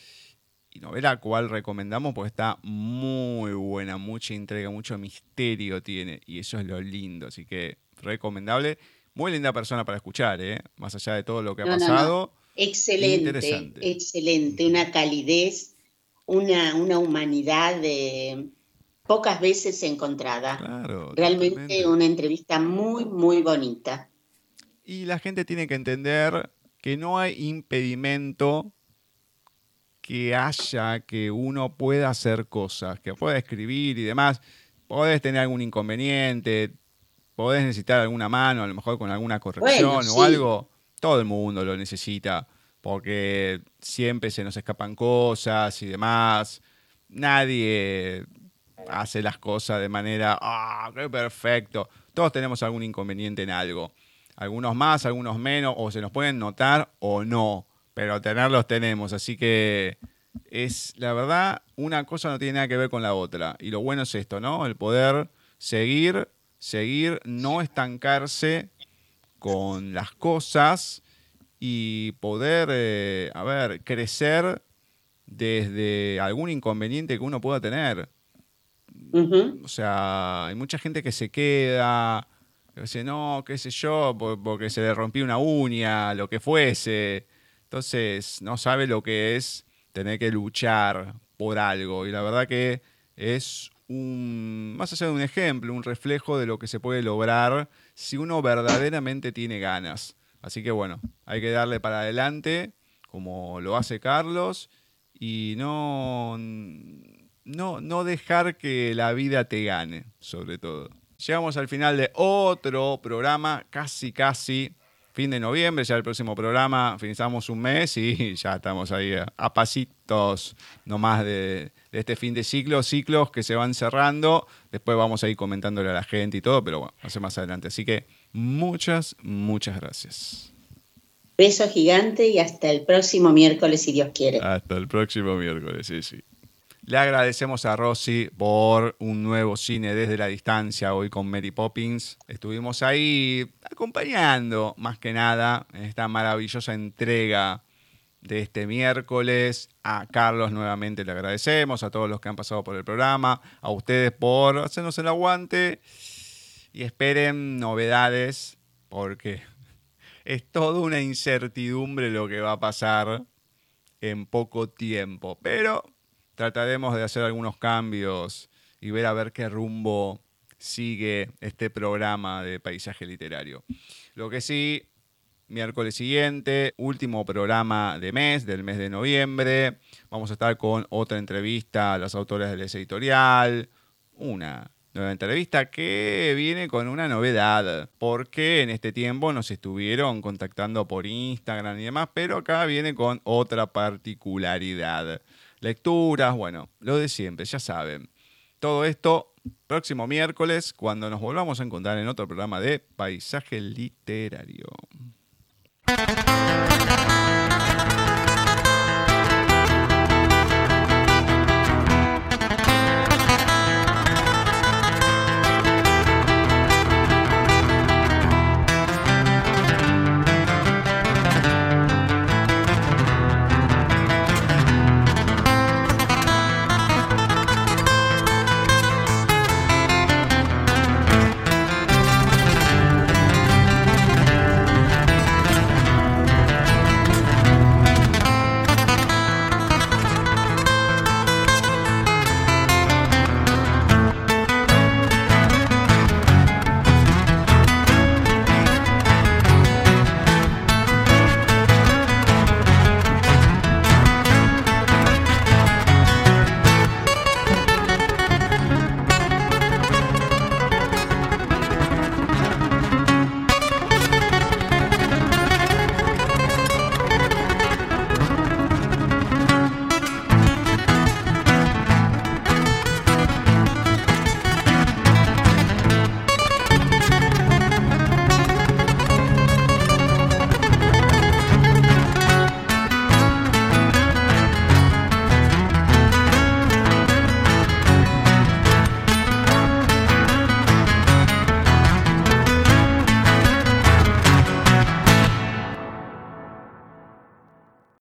B: Y novela cual recomendamos porque está muy buena, mucha entrega, mucho misterio tiene. Y eso es lo lindo, así que recomendable. Muy linda persona para escuchar, ¿eh? Más allá de todo lo que ha
E: No, no, no.
B: pasado.
E: Excelente,
B: Interesante.
E: excelente, una calidez, una, una humanidad de, pocas veces encontrada.
B: Claro,
E: Realmente
B: totalmente.
E: una entrevista muy, muy bonita.
B: Y la gente tiene que entender que no hay impedimento que haya que uno pueda hacer cosas, que pueda escribir y demás. Podés tener algún inconveniente, podés necesitar alguna mano, a lo mejor con alguna corrección
E: Bueno,
B: o algo. Todo el mundo lo necesita, porque siempre se nos escapan cosas y demás. Nadie hace las cosas de manera, ah, qué perfecto. Todos tenemos algún inconveniente en algo. Algunos más, algunos menos, o se nos pueden notar o no, pero tenerlos tenemos. Así que es, la verdad, una cosa no tiene nada que ver con la otra. Y lo bueno es esto, ¿no? El poder seguir, seguir, no estancarse con las cosas y poder, eh, a ver, crecer desde algún inconveniente que uno pueda tener. O sea, hay mucha gente que se queda, que dice, no, qué sé yo, por- porque se le rompió una uña, lo que fuese. Entonces, no sabe lo que es tener que luchar por algo. Y la verdad que es más allá de un ejemplo, un reflejo de lo que se puede lograr si uno verdaderamente tiene ganas. Así que bueno, hay que darle para adelante, como lo hace Carlos, y no, no, no dejar que la vida te gane, sobre todo. Llegamos al final de otro programa, casi, casi fin de noviembre, ya el próximo programa, finalizamos un mes y ya estamos ahí a, a pasitos nomás de, de este fin de ciclo, ciclos que se van cerrando, después vamos a ir comentándole a la gente y todo, pero bueno, hace más adelante. Así que muchas, muchas gracias.
E: Beso gigante y hasta el próximo miércoles, si Dios quiere.
B: Hasta el próximo miércoles, sí, sí. Le agradecemos a Rosy por un nuevo cine desde la distancia hoy con Mary Poppins. Estuvimos ahí acompañando más que nada en esta maravillosa entrega de este miércoles. A Carlos nuevamente le agradecemos, a todos los que han pasado por el programa, a ustedes por hacernos el aguante y esperen novedades porque es toda una incertidumbre lo que va a pasar en poco tiempo. Pero trataremos de hacer algunos cambios y ver a ver qué rumbo sigue este programa de paisaje literario. Lo que sí, miércoles siguiente, último programa de mes, del mes de noviembre. Vamos a estar con otra entrevista a las autoras del editorial. Una nueva entrevista que viene con una novedad, porque en este tiempo nos estuvieron contactando por Instagram y demás, pero acá viene con otra particularidad lecturas, bueno, lo de siempre, ya saben. Todo esto próximo miércoles, cuando nos volvamos a encontrar en otro programa de Paisaje Literario.